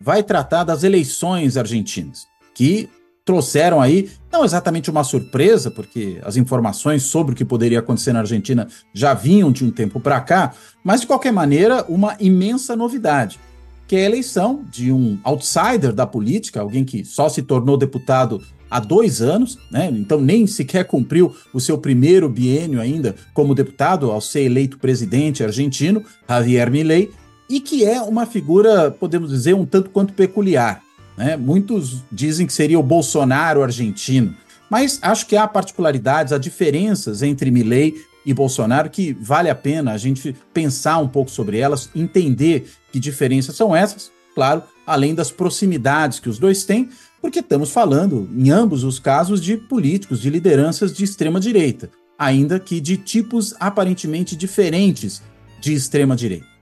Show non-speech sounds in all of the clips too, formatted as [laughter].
vai tratar das eleições argentinas, que trouxeram aí, não exatamente uma surpresa, porque as informações sobre o que poderia acontecer na Argentina já vinham de um tempo para cá, mas de qualquer maneira, uma imensa novidade, que é a eleição de um outsider da política, alguém que só se tornou deputado há dois anos, né? então nem sequer cumpriu o seu primeiro biênio ainda como deputado ao ser eleito presidente argentino, Javier Milei, e que é uma figura, podemos dizer, um tanto quanto peculiar. Né? Muitos dizem que seria o Bolsonaro argentino, mas acho que há particularidades, há diferenças entre Milley e Bolsonaro que vale a pena a gente pensar um pouco sobre elas, entender que diferenças são essas, claro, além das proximidades que os dois têm, porque estamos falando, em ambos os casos, de políticos, de lideranças de extrema direita, ainda que de tipos aparentemente diferentes de extrema direita.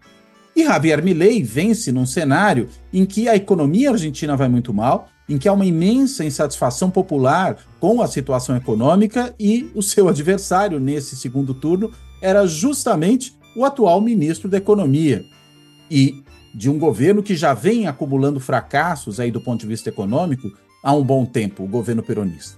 E Javier Milei vence num cenário em que a economia argentina vai muito mal, em que há uma imensa insatisfação popular com a situação econômica e o seu [laughs] adversário nesse segundo turno era justamente o atual ministro da Economia. E de um governo que já vem acumulando fracassos aí do ponto de vista econômico há um bom tempo, o governo peronista.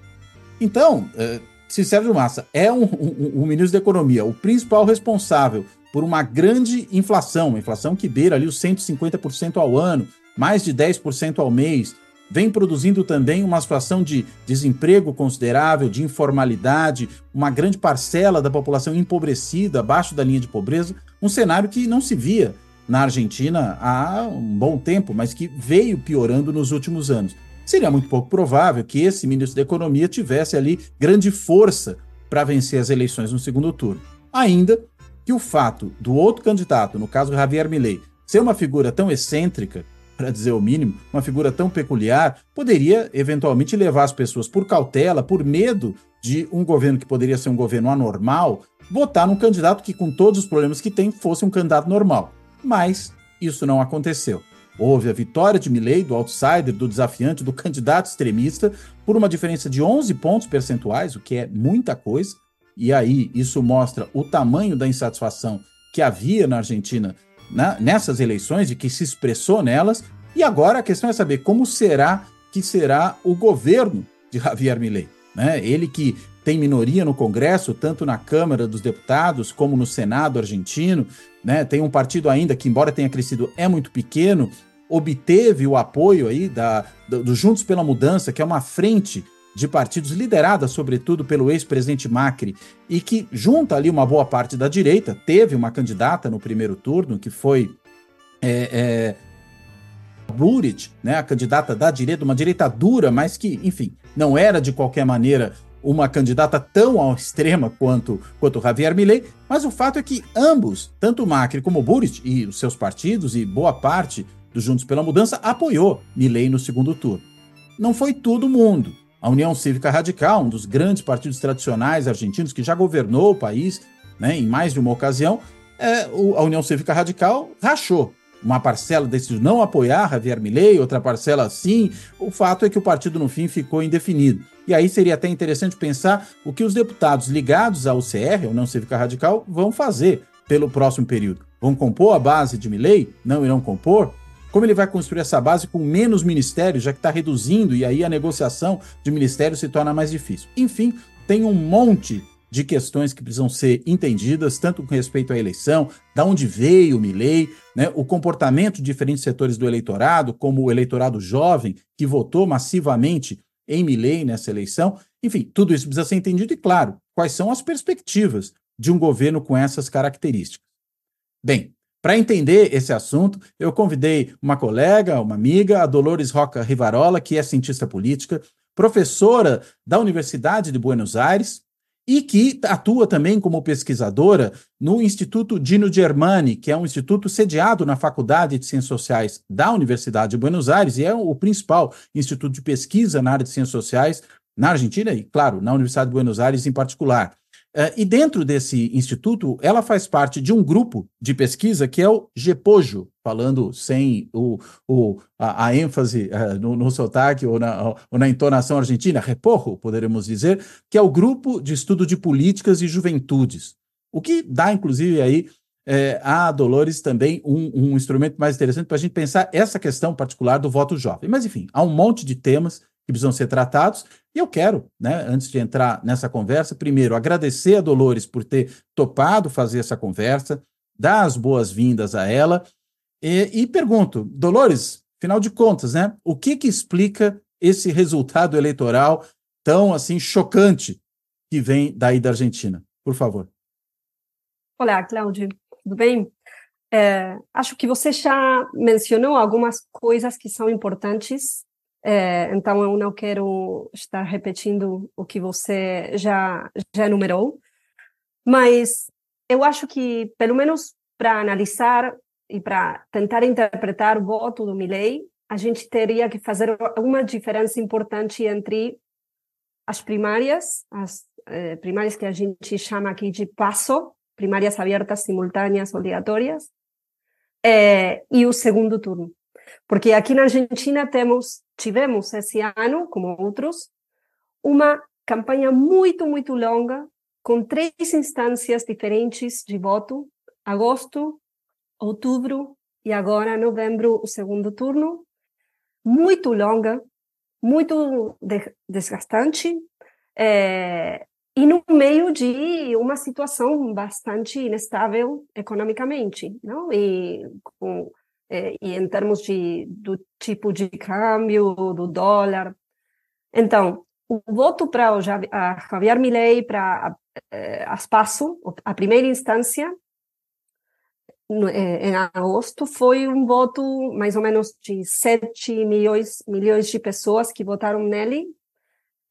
Então, eh, se Sérgio Massa é um, um, um ministro da Economia, o principal responsável por uma grande inflação, inflação que beira ali os 150% ao ano, mais de 10% ao mês, vem produzindo também uma situação de desemprego considerável, de informalidade, uma grande parcela da população empobrecida, abaixo da linha de pobreza, um cenário que não se via na Argentina há um bom tempo, mas que veio piorando nos últimos anos. Seria muito pouco provável que esse ministro da Economia tivesse ali grande força para vencer as eleições no segundo turno. Ainda que o fato do outro candidato, no caso Javier Milei, ser uma figura tão excêntrica, para dizer o mínimo, uma figura tão peculiar, poderia eventualmente levar as pessoas por cautela, por medo de um governo que poderia ser um governo anormal, votar num candidato que, com todos os problemas que tem, fosse um candidato normal. Mas isso não aconteceu. Houve a vitória de Milley, do outsider, do desafiante, do candidato extremista, por uma diferença de 11 pontos percentuais, o que é muita coisa, e aí isso mostra o tamanho da insatisfação que havia na Argentina né, nessas eleições, e que se expressou nelas, e agora a questão é saber como será que será o governo de Javier Milei. Né? Ele que tem minoria no Congresso, tanto na Câmara dos Deputados como no Senado argentino, né? tem um partido ainda que, embora tenha crescido, é muito pequeno, obteve o apoio aí da, do, do Juntos pela Mudança, que é uma frente de partidos liderada, sobretudo, pelo ex-presidente Macri, e que junta ali uma boa parte da direita, teve uma candidata no primeiro turno, que foi é, é, né, a candidata da direita, uma direita dura, mas que, enfim, não era de qualquer maneira uma candidata tão ao extrema quanto, quanto Javier Milei, mas o fato é que ambos, tanto Macri como Buric e os seus partidos e boa parte dos Juntos pela Mudança apoiou Milei no segundo turno. Não foi todo mundo. A União Cívica Radical, um dos grandes partidos tradicionais argentinos que já governou o país né, em mais de uma ocasião, é, o, a União Cívica Radical rachou. Uma parcela decidiu não apoiar Javier Milei, outra parcela sim. O fato é que o partido, no fim, ficou indefinido. E aí seria até interessante pensar o que os deputados ligados ao CR, União Cívica Radical, vão fazer pelo próximo período. Vão compor a base de Milei? Não irão compor? Como ele vai construir essa base com menos ministérios, já que está reduzindo e aí a negociação de ministérios se torna mais difícil? Enfim, tem um monte de questões que precisam ser entendidas, tanto com respeito à eleição, da onde veio o Milley, né, o comportamento de diferentes setores do eleitorado, como o eleitorado jovem, que votou massivamente em Milley nessa eleição. Enfim, tudo isso precisa ser entendido e, claro, quais são as perspectivas de um governo com essas características. Bem, para entender esse assunto, eu convidei uma colega, uma amiga, a Dolores Roca Rivarola, que é cientista política, professora da Universidade de Buenos Aires e que atua também como pesquisadora no Instituto Dino Germani, que é um instituto sediado na Faculdade de Ciências Sociais da Universidade de Buenos Aires e é o principal instituto de pesquisa na área de ciências sociais na Argentina e, claro, na Universidade de Buenos Aires em particular. Uh, e dentro desse instituto, ela faz parte de um grupo de pesquisa que é o GEPOJO, falando sem o, o, a, a ênfase uh, no, no sotaque ou na, ou na entonação argentina, reporro, poderemos dizer, que é o Grupo de Estudo de Políticas e Juventudes. O que dá, inclusive, aí é, a Dolores também um, um instrumento mais interessante para a gente pensar essa questão particular do voto jovem. Mas, enfim, há um monte de temas que precisam ser tratados. E eu quero, né, antes de entrar nessa conversa, primeiro agradecer a Dolores por ter topado fazer essa conversa, dar as boas-vindas a ela e, e, pergunto, Dolores, final de contas, né, o que que explica esse resultado eleitoral tão assim chocante que vem daí da Argentina? Por favor. Olá, Cláudio, tudo bem? É, acho que você já mencionou algumas coisas que são importantes é, então, eu não quero estar repetindo o que você já, já enumerou, mas eu acho que, pelo menos para analisar e para tentar interpretar o voto do Milley, a gente teria que fazer uma diferença importante entre as primárias, as eh, primárias que a gente chama aqui de PASO, primárias abertas, simultâneas, obrigatórias, eh, e o segundo turno. Porque aqui na Argentina temos, tivemos esse ano, como outros, uma campanha muito, muito longa, com três instâncias diferentes de voto: agosto, outubro e agora novembro, o segundo turno. Muito longa, muito desgastante, é, e no meio de uma situação bastante inestável economicamente, não? E com e em termos de, do tipo de câmbio, do dólar. Então, o voto para o Javier Milei, para a, a Spasso, a primeira instância, é, em agosto, foi um voto mais ou menos de 7 milhões, milhões de pessoas que votaram nele,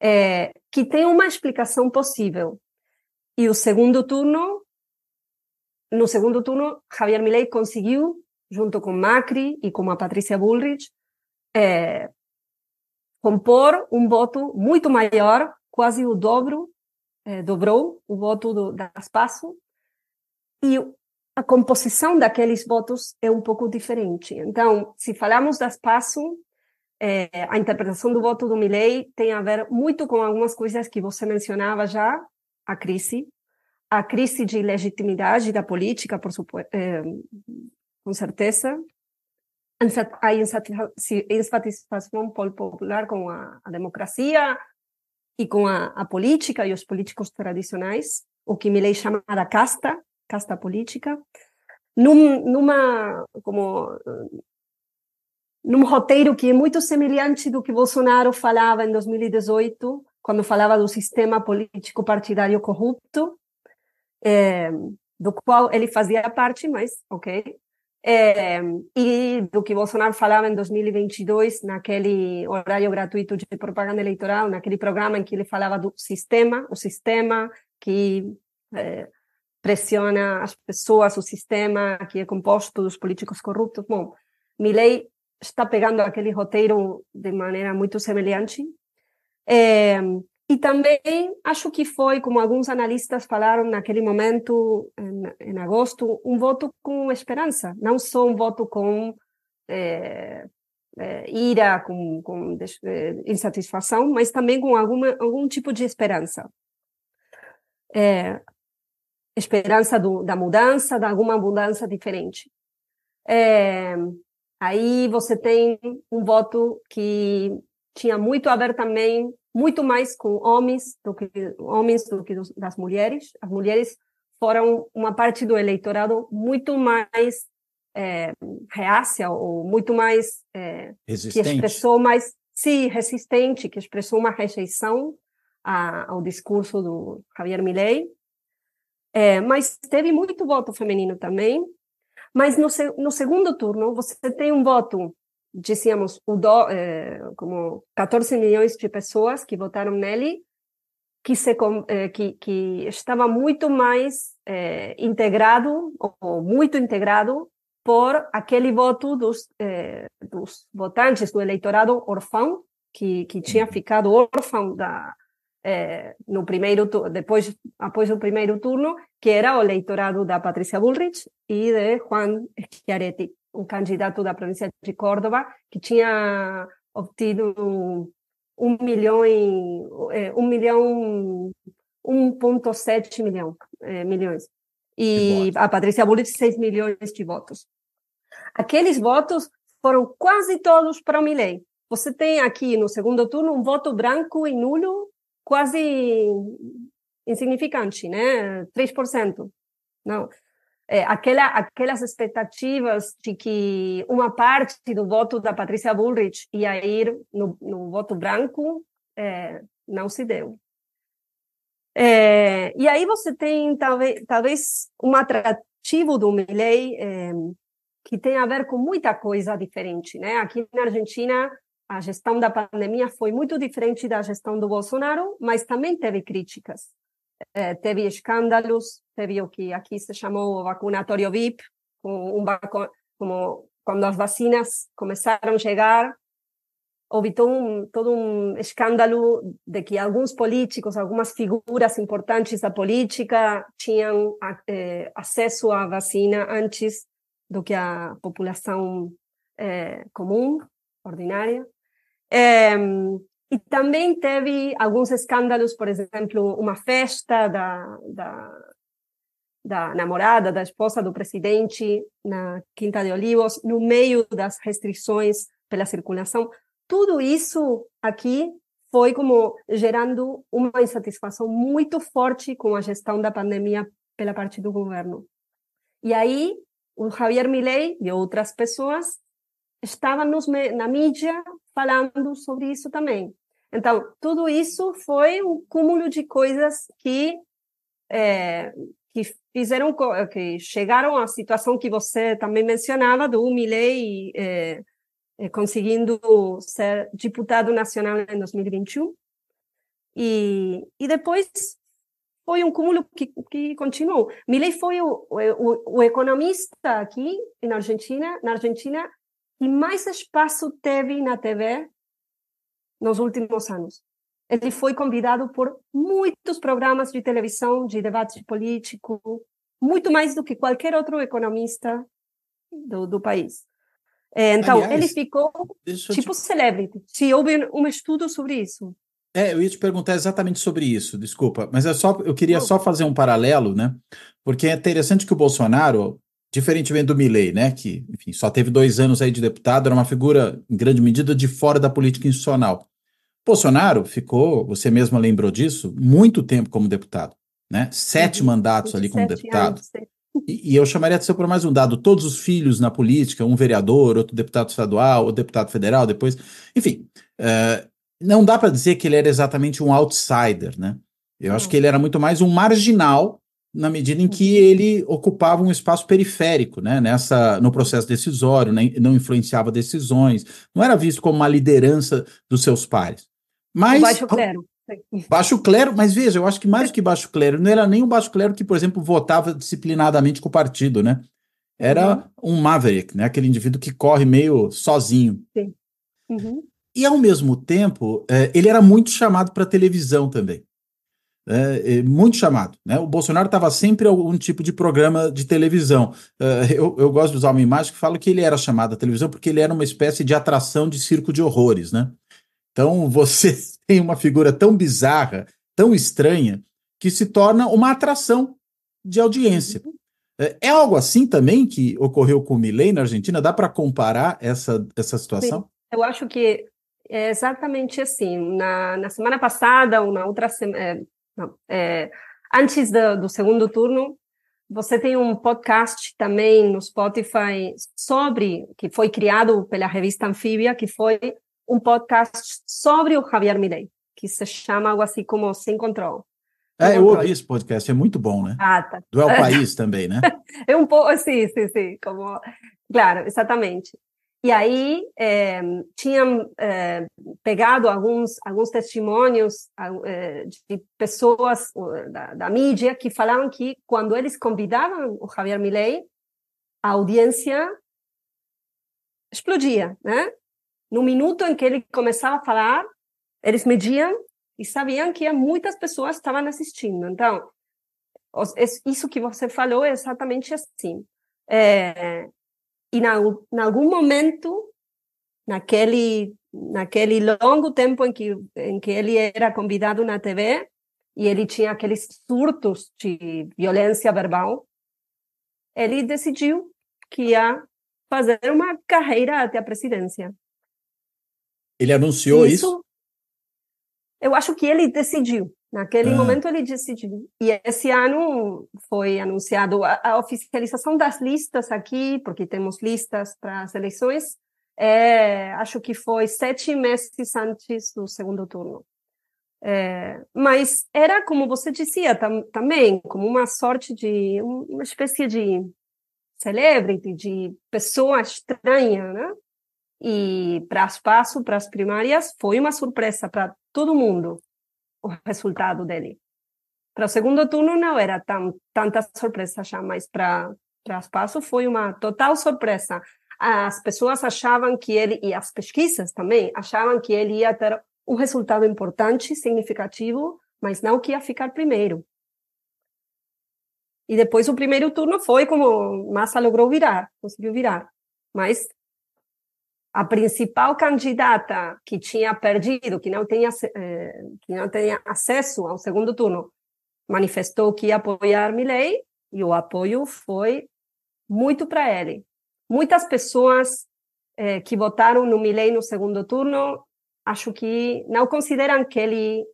é, que tem uma explicação possível. E o segundo turno, no segundo turno, Javier Milei conseguiu junto com Macri e com a Patrícia Bullrich, é, compor um voto muito maior, quase o dobro, é, dobrou o voto do, das PASO, e a composição daqueles votos é um pouco diferente. Então, se falamos das PASO, é, a interpretação do voto do Milley tem a ver muito com algumas coisas que você mencionava já, a crise, a crise de legitimidade da política, por supuesto, é, com certeza. A insatisfação popular com a, a democracia e com a, a, política e os políticos tradicionais, o que Milley chama da casta, casta política, num, numa como num roteiro que é muito semelhante do que Bolsonaro falava em 2018, quando falava do sistema político partidário corrupto, é, do qual ele fazia parte, mas ok, é, e do que Bolsonaro falava em 2022, naquele horário gratuito de propaganda eleitoral, naquele programa em que ele falava do sistema, o sistema que é, pressiona as pessoas, o sistema que é composto dos políticos corruptos. Bom, Milley está pegando aquele roteiro de maneira muito semelhante. É, e também acho que foi, como alguns analistas falaram naquele momento, em, em agosto, um voto com esperança, não só um voto com é, é, ira, com, com é, insatisfação, mas também com alguma, algum tipo de esperança. É, esperança do, da mudança, de alguma mudança diferente. É, aí você tem um voto que tinha muito a ver também muito mais com homens do que homens do que das mulheres. As mulheres foram uma parte do eleitorado muito mais é, reácia ou muito mais é, que expressou mais sim resistente, que expressou uma rejeição a, ao discurso do Javier Milei. É, mas teve muito voto feminino também. Mas no, no segundo turno você tem um voto dizíamos, do, eh, como 14 milhões de pessoas que votaram nele, que, se, que, que estava muito mais eh, integrado, ou muito integrado, por aquele voto dos, eh, dos votantes do eleitorado órfão, que, que tinha ficado órfão da, eh, no primeiro depois após o primeiro turno, que era o eleitorado da Patrícia Bullrich e de Juan Schiaretti, um candidato da província de Córdoba, que tinha obtido um milhão e é, um milhão 1,7 milhão, é, milhões. E a Patrícia Bullrich, 6 milhões de votos. Aqueles votos foram quase todos para o Milley. Você tem aqui no segundo turno um voto branco e nulo quase insignificante, né? 3%. Não é, aquela, aquelas expectativas de que uma parte do voto da Patrícia Bullrich ia ir no, no voto branco é, não se deu. É, e aí você tem talvez, talvez um atrativo do Milley é, que tem a ver com muita coisa diferente, né? Aqui na Argentina a gestão da pandemia foi muito diferente da gestão do Bolsonaro, mas também teve críticas teve escândalos, teve o que aqui se chamou vacunatório VIP, um, como quando as vacinas começaram a chegar, houve todo um, todo um escândalo de que alguns políticos, algumas figuras importantes da política tinham eh, acesso à vacina antes do que a população eh, comum, ordinária. Eh, e também teve alguns escândalos, por exemplo, uma festa da, da, da namorada, da esposa do presidente na Quinta de Olivos, no meio das restrições pela circulação. Tudo isso aqui foi como gerando uma insatisfação muito forte com a gestão da pandemia pela parte do governo. E aí, o Javier Milei e outras pessoas estavam nos, na mídia falando sobre isso também. Então, tudo isso foi um cúmulo de coisas que, é, que fizeram, que chegaram à situação que você também mencionava, do Milley é, é, conseguindo ser deputado nacional em 2021. E, e depois foi um cúmulo que, que continuou. Milley foi o, o, o economista aqui na Argentina, na Argentina que mais espaço teve na TV nos últimos anos. Ele foi convidado por muitos programas de televisão, de debate político, muito mais do que qualquer outro economista do, do país. Então, Aliás, ele ficou tipo te... celebrity. Se houve um estudo sobre isso. É, eu ia te perguntar exatamente sobre isso, desculpa, mas é só, eu queria só fazer um paralelo, né? Porque é interessante que o Bolsonaro, Diferentemente do Milley, né, que, enfim, só teve dois anos aí de deputado, era uma figura, em grande medida, de fora da política institucional. Bolsonaro ficou, você mesma lembrou disso, muito tempo como deputado, né? Sete mandatos ali como deputado. E, e, eu chamaria de atenção para mais um dado: todos os filhos na política, um vereador, outro deputado estadual, outro deputado federal, depois. Enfim, uh, não dá para dizer que ele era exatamente um outsider, né? Eu acho que ele era muito mais um marginal na medida em que uhum. ele ocupava um espaço periférico, né, nessa, no processo decisório, né, não influenciava decisões, não era visto como uma liderança dos seus pares. Mas, o baixo clero. [laughs] Baixo clero, mas veja, eu acho que mais do que baixo clero, não era nem o baixo clero que, por exemplo, votava disciplinadamente com o partido, né? Era uhum. um maverick, né? Aquele indivíduo que corre meio sozinho. Sim. Uhum. E, ao mesmo tempo, é, ele era muito chamado para televisão também é, é, muito chamado. Né? O Bolsonaro estava sempre em algum tipo de programa de televisão. Uh, eu, eu, gosto de usar uma imagem que fala que ele era chamado à televisão porque ele era uma espécie de atração de circo de horrores. Né? Então [laughs] você tem uma figura tão bizarra, tão estranha, que se torna uma atração de audiência. É, é algo assim também que ocorreu com o Milley na Argentina? Dá para comparar essa, essa situação? Eu acho que é exatamente assim. Na, na semana passada, ou na outra semana, não. É, antes do, do segundo turno, você tem um podcast também no Spotify sobre que foi criado pela revista Anfíbia, que foi um podcast sobre o Javier Milei, que se chama algo assim como Sem Controle. É, eu ouvi esse podcast, é muito bom, né? Ah, tá. Do El [laughs] País também, né? é um pouco, sim, sim, sim, como... Claro, exatamente. E aí é, tinham é, pegado alguns, alguns testemunhos é, de pessoas da, da, mídia que falavam que quando eles convidavam o Javier Milei, a audiência explodia, né? No minuto em que ele começava a falar, eles mediam e sabiam que muitas pessoas estavam assistindo. Então, isso que você falou é exatamente assim. É, e na, em algum momento, naquele naquele longo tempo em que em que ele era convidado na TV e ele tinha aqueles surtos de violência verbal, ele decidiu que ia fazer uma carreira até a presidência. Ele anunciou isso? isso? Eu acho que ele decidiu. Naquele ah. momento ele decidiu. E esse ano foi anunciado a, a, oficialização das listas aqui, porque temos listas para as eleições. É, acho que foi sete meses antes do segundo turno. É, mas era, como você dizia tam, também, como uma sorte de, uma espécie de celebrity, de pessoa estranha, né? E para as passo, para as primárias, foi uma surpresa para todo mundo o resultado dele. Para o segundo turno não era tão, tanta surpresa já, mas para as passo foi uma total surpresa. As pessoas achavam que ele, e as pesquisas também, achavam que ele ia ter um resultado importante, significativo, mas não que ia ficar primeiro. E depois o primeiro turno foi como Massa logrou virar, conseguiu virar. Mas a principal candidata que tinha perdido, que não tinha, eh, que não tinha acesso ao segundo turno, manifestou que ia apoiar Milley e o apoio foi muito para ele. Muitas pessoas eh, que votaram no Milley no segundo turno, acho que não consideram que ele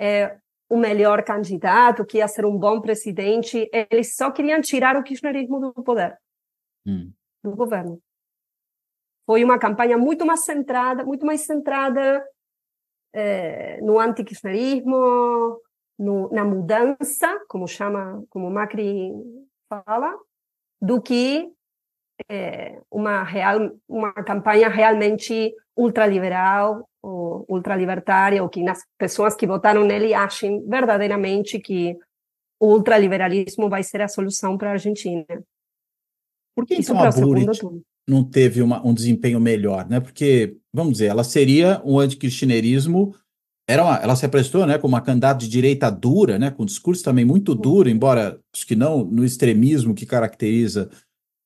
é o melhor candidato, que ia ser um bom presidente, eles só queriam tirar o kirchnerismo do poder, hum. do governo. Foi uma campanha muito mais centrada, muito mais centrada é, no antikirchnerismo, na mudança, como chama, como Macri fala, do que é, uma real, uma campanha realmente ultraliberal ou ultralibertária, ou que as pessoas que votaram nele achem verdadeiramente que o ultraliberalismo vai ser a solução para a Argentina. Por que Isso então a Burit não teve uma, um desempenho melhor, né? Porque, vamos dizer, ela seria um anticristinerismo, era uma, ela se apresentou né, como uma candidata de direita dura, né, com um discurso também muito duro, embora acho que não no extremismo que caracteriza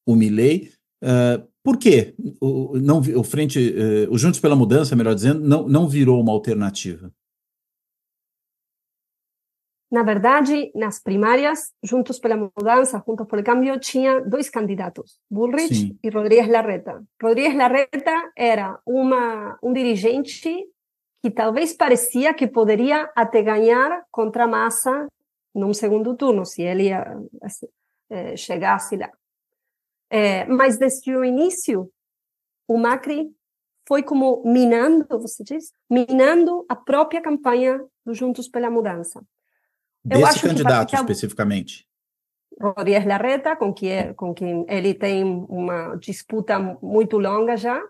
o Milley. Uh, por quê? O, não, o Frente, uh, o Juntos pela Mudança, melhor dizendo, não, não virou uma alternativa? Na verdade, nas primárias, Juntos pela Mudança, Juntos pelo Cambio, tinha dois candidatos, Bullrich Sim. e Rodrigues Larreta. Rodrigues Larreta era uma, um dirigente que talvez parecia que poderia até ganhar contra Massa num segundo turno, se ele eh, chegasse lá. É, mas desde o início, o Macri foi como minando, você diz, minando a própria campanha do Juntos pela Mudança. Desse candidato especificamente? Rodrigues Larreta, com quem, com quem ele tem uma disputa muito longa já.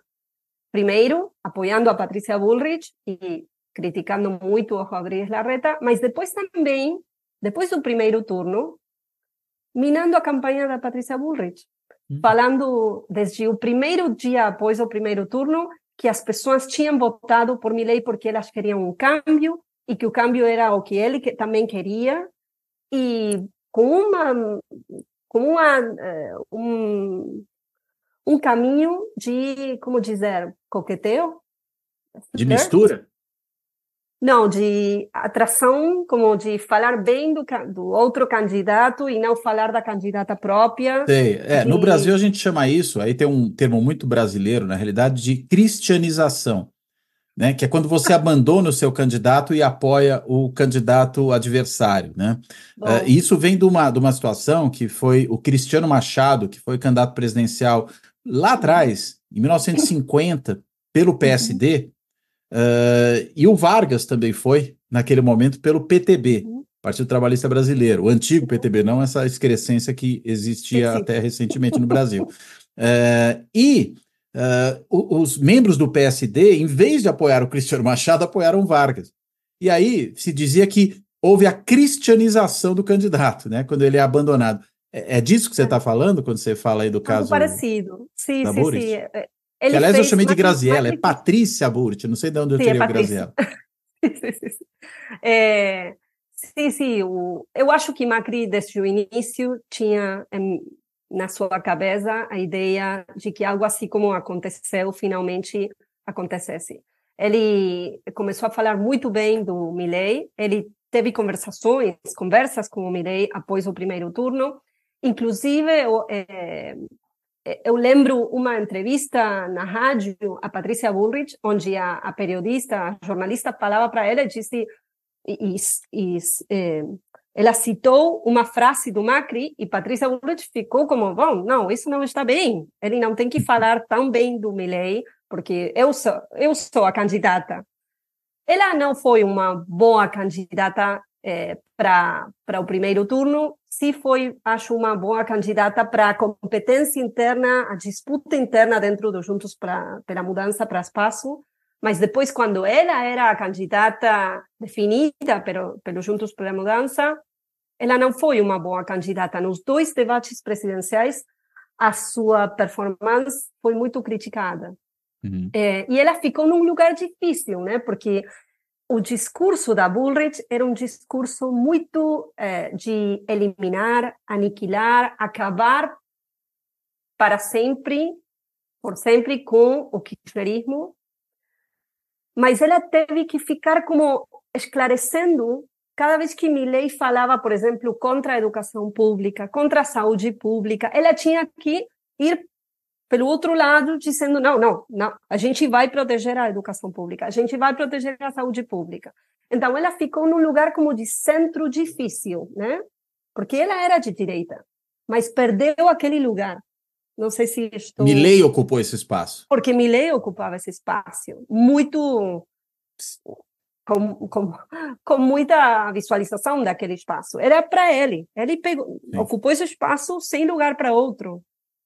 Primeiro, apoiando a Patrícia Bullrich e criticando muito o Rodrigues Larreta, mas depois também, depois do primeiro turno, minando a campanha da Patrícia Bullrich. Hum. Falando desde o primeiro dia após o primeiro turno que as pessoas tinham votado por Milley porque elas queriam um câmbio e que o câmbio era o que ele que, também queria e com uma com uma um um caminho de como dizer coquetel de mistura não, de atração, como de falar bem do, do outro candidato e não falar da candidata própria. Sei. É, No Brasil a gente chama isso, aí tem um termo muito brasileiro, na realidade, de cristianização. Né, que é quando você abandona o seu candidato e apoia o candidato adversário. Né? Uh, isso vem de uma, de uma situação que foi o Cristiano Machado, que foi candidato presidencial lá atrás, em 1950, pelo PSD, Uh, e o Vargas também foi, naquele momento, pelo PTB, uhum. Partido Trabalhista Brasileiro, o antigo PTB, não essa excrescência que existia até recentemente no Brasil. Uh, [laughs] e uh, os membros do PSD, em vez de apoiar o Cristiano Machado, apoiaram Vargas. E aí se dizia que houve a cristianização do candidato, né? Quando ele é abandonado. É, é disso que você está falando quando você fala aí do caso? parecido. Sim, sim, sim. É, ele que, aliás, eu chamei de Graziella, é Patrícia Burti, não sei de onde eu sim, tirei é o Graziella. [laughs] é, sim, sim. O, eu acho que Macri, desde o início, tinha na sua cabeça a ideia de que algo assim como aconteceu finalmente acontecesse. Ele começou a falar muito bem do Milley, ele teve conversações, conversas com o Milley após o primeiro turno, inclusive eu, é, eu lembro uma entrevista na rádio a Patrícia Bullrich, onde a, a periodista, a jornalista falava para ela e disse e, e, e, é, ela citou uma frase do Macri e Patrícia Bullrich ficou como, bom, não, isso não está bem. Ele não tem que falar tão bem do Milley, porque eu sou, eu sou a candidata. Ela não foi uma boa candidata é, para o primeiro turno, se foi, acho, uma boa candidata para a competência interna, a disputa interna dentro do Juntos pra, pela Mudança para Espaço, mas depois, quando ela era a candidata definida pelo, pelo Juntos pela Mudança, ela não foi uma boa candidata. Nos dois debates presidenciais, a sua performance foi muito criticada. Uhum. É, e ela ficou num lugar difícil, né? Porque o discurso da Bullrich era um discurso muito é, de eliminar, aniquilar, acabar para sempre, por sempre, com o kirchnerismo mas ela teve que ficar como esclarecendo cada vez que Milley falava, por exemplo, contra a educação pública, contra a saúde pública, ela tinha que ir pelo outro lado dizendo não, não, não, a gente vai proteger a educação pública, a gente vai proteger a saúde pública. Então ela ficou num lugar como de centro difícil, né? Porque ela era de direita, mas perdeu aquele lugar. Não sei se estou. Milley ocupou esse espaço. Porque Milley ocupava esse espaço muito. Com, com, com muita visualização daquele espaço. Era para ele. Ele pegou, ocupou esse espaço sem lugar para outro.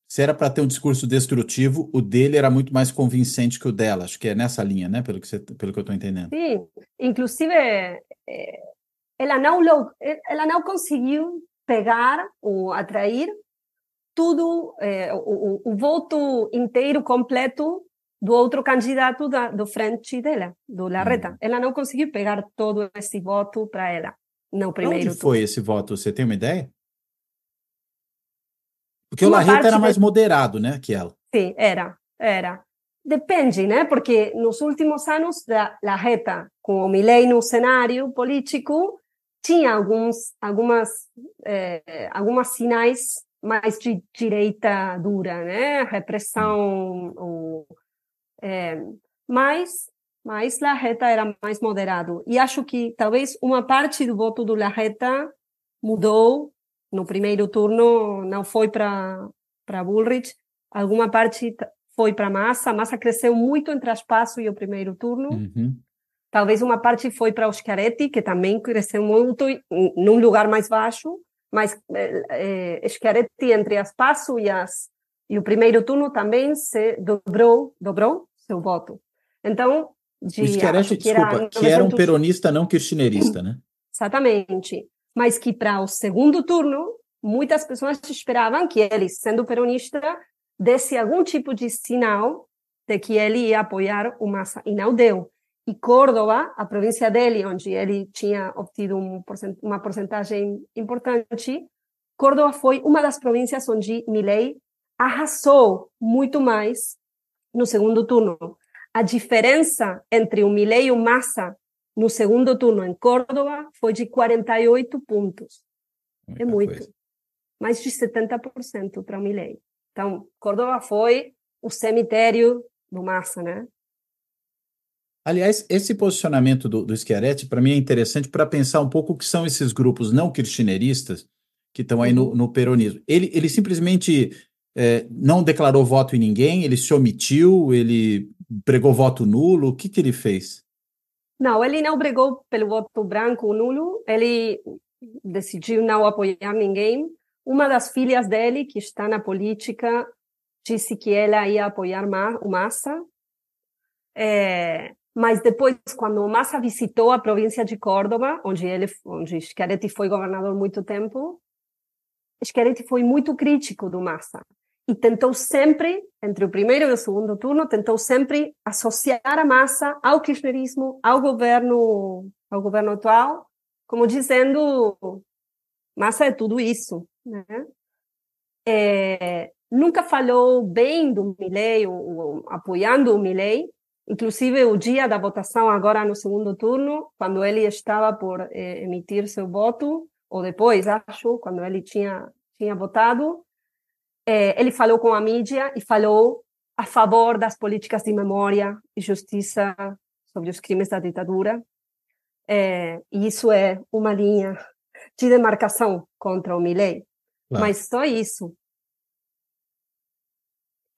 Se era para ter um discurso destrutivo, o dele era muito mais convincente que o dela. Acho que é nessa linha, né? Pelo que, você, pelo que eu estou entendendo. Sim. Inclusive, é, ela, não, ela não conseguiu pegar ou atrair tudo, é, o, o, voto inteiro completo do outro candidato da, do frente dela, do Larreta. Hum. Ela não conseguiu pegar todo esse voto para ela no primeiro Onde foi esse voto? Você tem uma ideia? Porque uma o Larreta era mais de... moderado, né, que ela. Sim, era, era. Depende, né? Porque nos últimos anos, a Larreta, com o Milei no cenário político, tinha alguns, algumas, eh, algumas sinais mais de direita dura, né? Repressão, ou, é, mas, mas Larreta era mais moderado. E acho que talvez uma parte do voto do Larreta mudou no primeiro turno, não foi para para Bullrich, alguma parte foi para Massa. Massa cresceu muito entre as Passo e o primeiro turno. Uhum. Talvez uma parte foi para Schiaretti, que também cresceu muito, num lugar mais baixo mas é, Schiaretti entre as PASSO e, as, e o primeiro turno também se dobrou, dobrou seu voto. Então, de, Schiaretti, que desculpa, era, que era um peronista não kirchnerista, né? Exatamente. Mas que para o segundo turno, muitas pessoas esperavam que ele, sendo peronista, desse algum tipo de sinal de que ele ia apoiar o Massa, e não deu e Córdoba, a província dele, onde ele tinha obtido um uma porcentagem importante, Córdoba foi uma das províncias onde Milei arrasou muito mais no segundo turno. A diferença entre o Milei e o Massa no segundo turno em Córdoba foi de 48 pontos. Muita é muito. Coisa. Mais de 70% para o Milei. Então, Córdoba foi o cemitério do Massa, né? Aliás, esse posicionamento do, do Schiaretti, para mim, é interessante para pensar um pouco o que são esses grupos não kirchneristas que estão aí no, uhum. no, peronismo. Ele, ele simplesmente é, não declarou voto em ninguém, ele se omitiu, ele pregou voto nulo. O que, que ele fez? Não, ele não pregou pelo voto branco ou nulo, ele decidiu não apoiar ninguém. Uma das filhas dele, que está na política, disse que ela ia apoiar o Massa, é, mas depois, quando Massa visitou a província de Córdoba, onde ele, onde Schiaretti foi governador muito tempo, Schiaretti foi muito crítico do Massa e tentou sempre, entre o primeiro e o segundo turno, tentou sempre associar a Massa ao kirchnerismo, ao governo, ao governo atual, como dizendo Massa é tudo isso, né? É, nunca falou bem do Milley, apoiando o Milley, inclusive o dia da votação agora no segundo turno, quando ele estava por eh, emitir seu voto, ou depois, acho, quando ele tinha tinha votado, eh, ele falou com a mídia e falou a favor das políticas de memória e justiça sobre os crimes da ditadura. Eh, e isso é uma linha de demarcação contra o Milley. Mas só isso.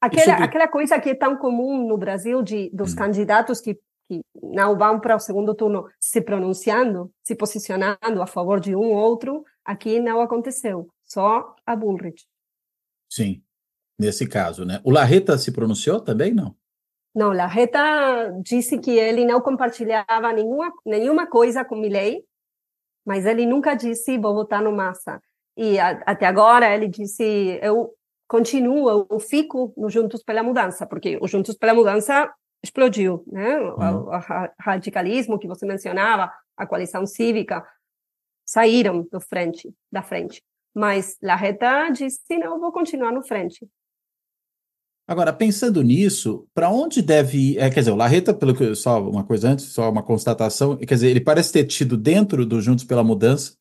Aquela, sobre... aquela coisa que é tão comum no Brasil de dos hum. candidatos que, que não vão para o segundo turno se pronunciando, se posicionando a favor de um ou outro, aqui não aconteceu. Só a Bullrich. Sim, nesse caso, né? O Larreta se pronunciou também, não? Não, Larreta disse que ele não compartilhava nenhuma, nenhuma coisa com Milley, mas ele nunca disse vou votar no Massa. E a, até agora ele disse eu continuo, eu fico no Juntos pela Mudança, porque o Juntos pela Mudança explodiu, né? Uhum. O, o, radicalismo que você mencionava, a coalição cívica, saíram do frente, da frente. Mas Larreta disse, não, vou continuar no frente. Agora, pensando nisso, para onde deve ir? É, quer dizer, o Larreta, pelo que só uma coisa antes, só uma constatação, quer dizer, ele parece ter tido dentro do Juntos pela Mudança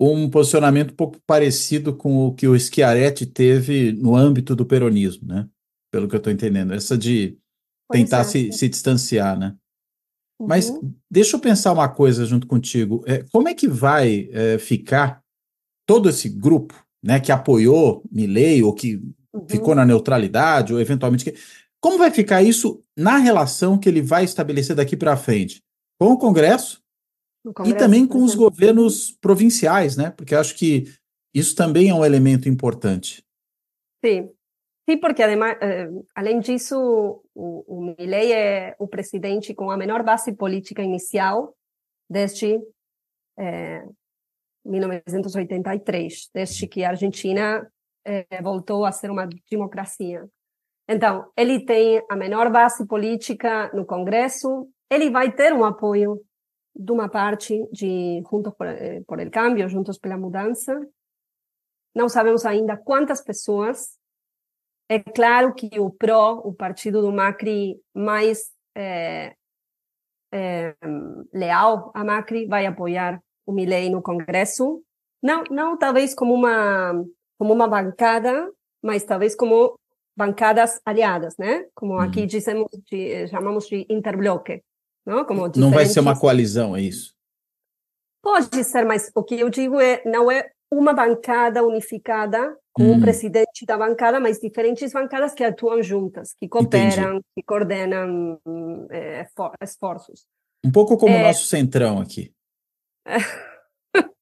um posicionamento um pouco parecido com o que o Schiaretti teve no âmbito do peronismo, né? Pelo que eu estou entendendo, essa de tentar é. se, se distanciar, né? Uhum. Mas deixa eu pensar uma coisa junto contigo. É, como é que vai é, ficar todo esse grupo, né, que apoiou Milley ou que uhum. ficou na neutralidade ou eventualmente como vai ficar isso na relação que ele vai estabelecer daqui para frente com o Congresso, Congresso, e também com os governos provinciais, né? Porque acho que isso também é um elemento importante. Sim, sim, porque eh, além disso, o, o Milley é o presidente com a menor base política inicial desde eh, 1983, desde que a Argentina eh, voltou a ser uma democracia. Então, ele tem a menor base política no Congresso, ele vai ter um apoio de uma parte de Juntos por, eh, por el Cambio, Juntos pela Mudança. Não sabemos ainda quantas pessoas. É claro que o PRO, o partido do Macri mais é, é, leal a Macri, vai apoiar o Milley no Congresso, não, não talvez como uma como uma bancada, mas talvez como bancadas aliadas, né? Como uhum. aqui dizemos, de, chamamos de interbloque, não? Como diferentes... Não vai ser uma coalizão, é isso? Pode ser, mas o que eu digo é não é uma bancada unificada com um hum. presidente da bancada, mas diferentes bancadas que atuam juntas, que cooperam, Entendi. que coordenam é, esforços. Um pouco como o é... nosso centrão aqui. [laughs]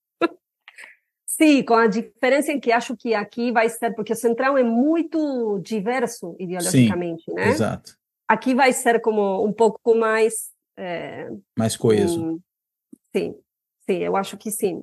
Sim, com a diferença em que acho que aqui vai ser, porque o Centrão é muito diverso ideologicamente, Sim, né? Exato. Aqui vai ser como um pouco mais. É, mais coeso. Um, sim, sim, eu acho que sim.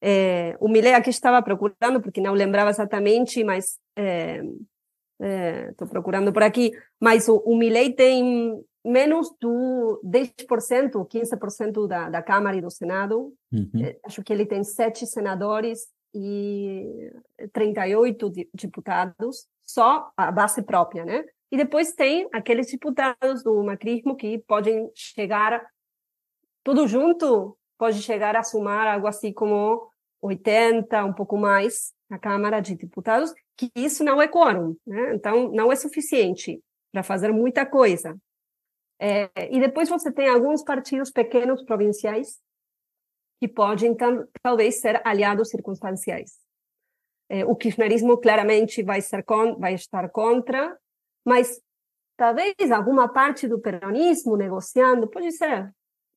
É, o Milei aqui estava procurando, porque não lembrava exatamente, mas estou é, procurando por aqui. Mas o, o Milei tem menos do 10%, 15% da, da Câmara e do Senado. Uhum. Eh, acho que ele tem sete senadores e 38 deputados, só a base própria, né? E depois tem aqueles deputados do macrismo que podem chegar, tudo junto, pode chegar a somar algo assim como 80, um pouco mais, na Câmara de Deputados, que isso não é quórum, né? Então, não é suficiente para fazer muita coisa. É, e depois você tem alguns partidos pequenos provinciais que podem, talvez, ser aliados circunstanciais. É, o kirchnerismo claramente vai, ser con vai estar contra, mas talvez alguma parte do peronismo negociando, pode ser.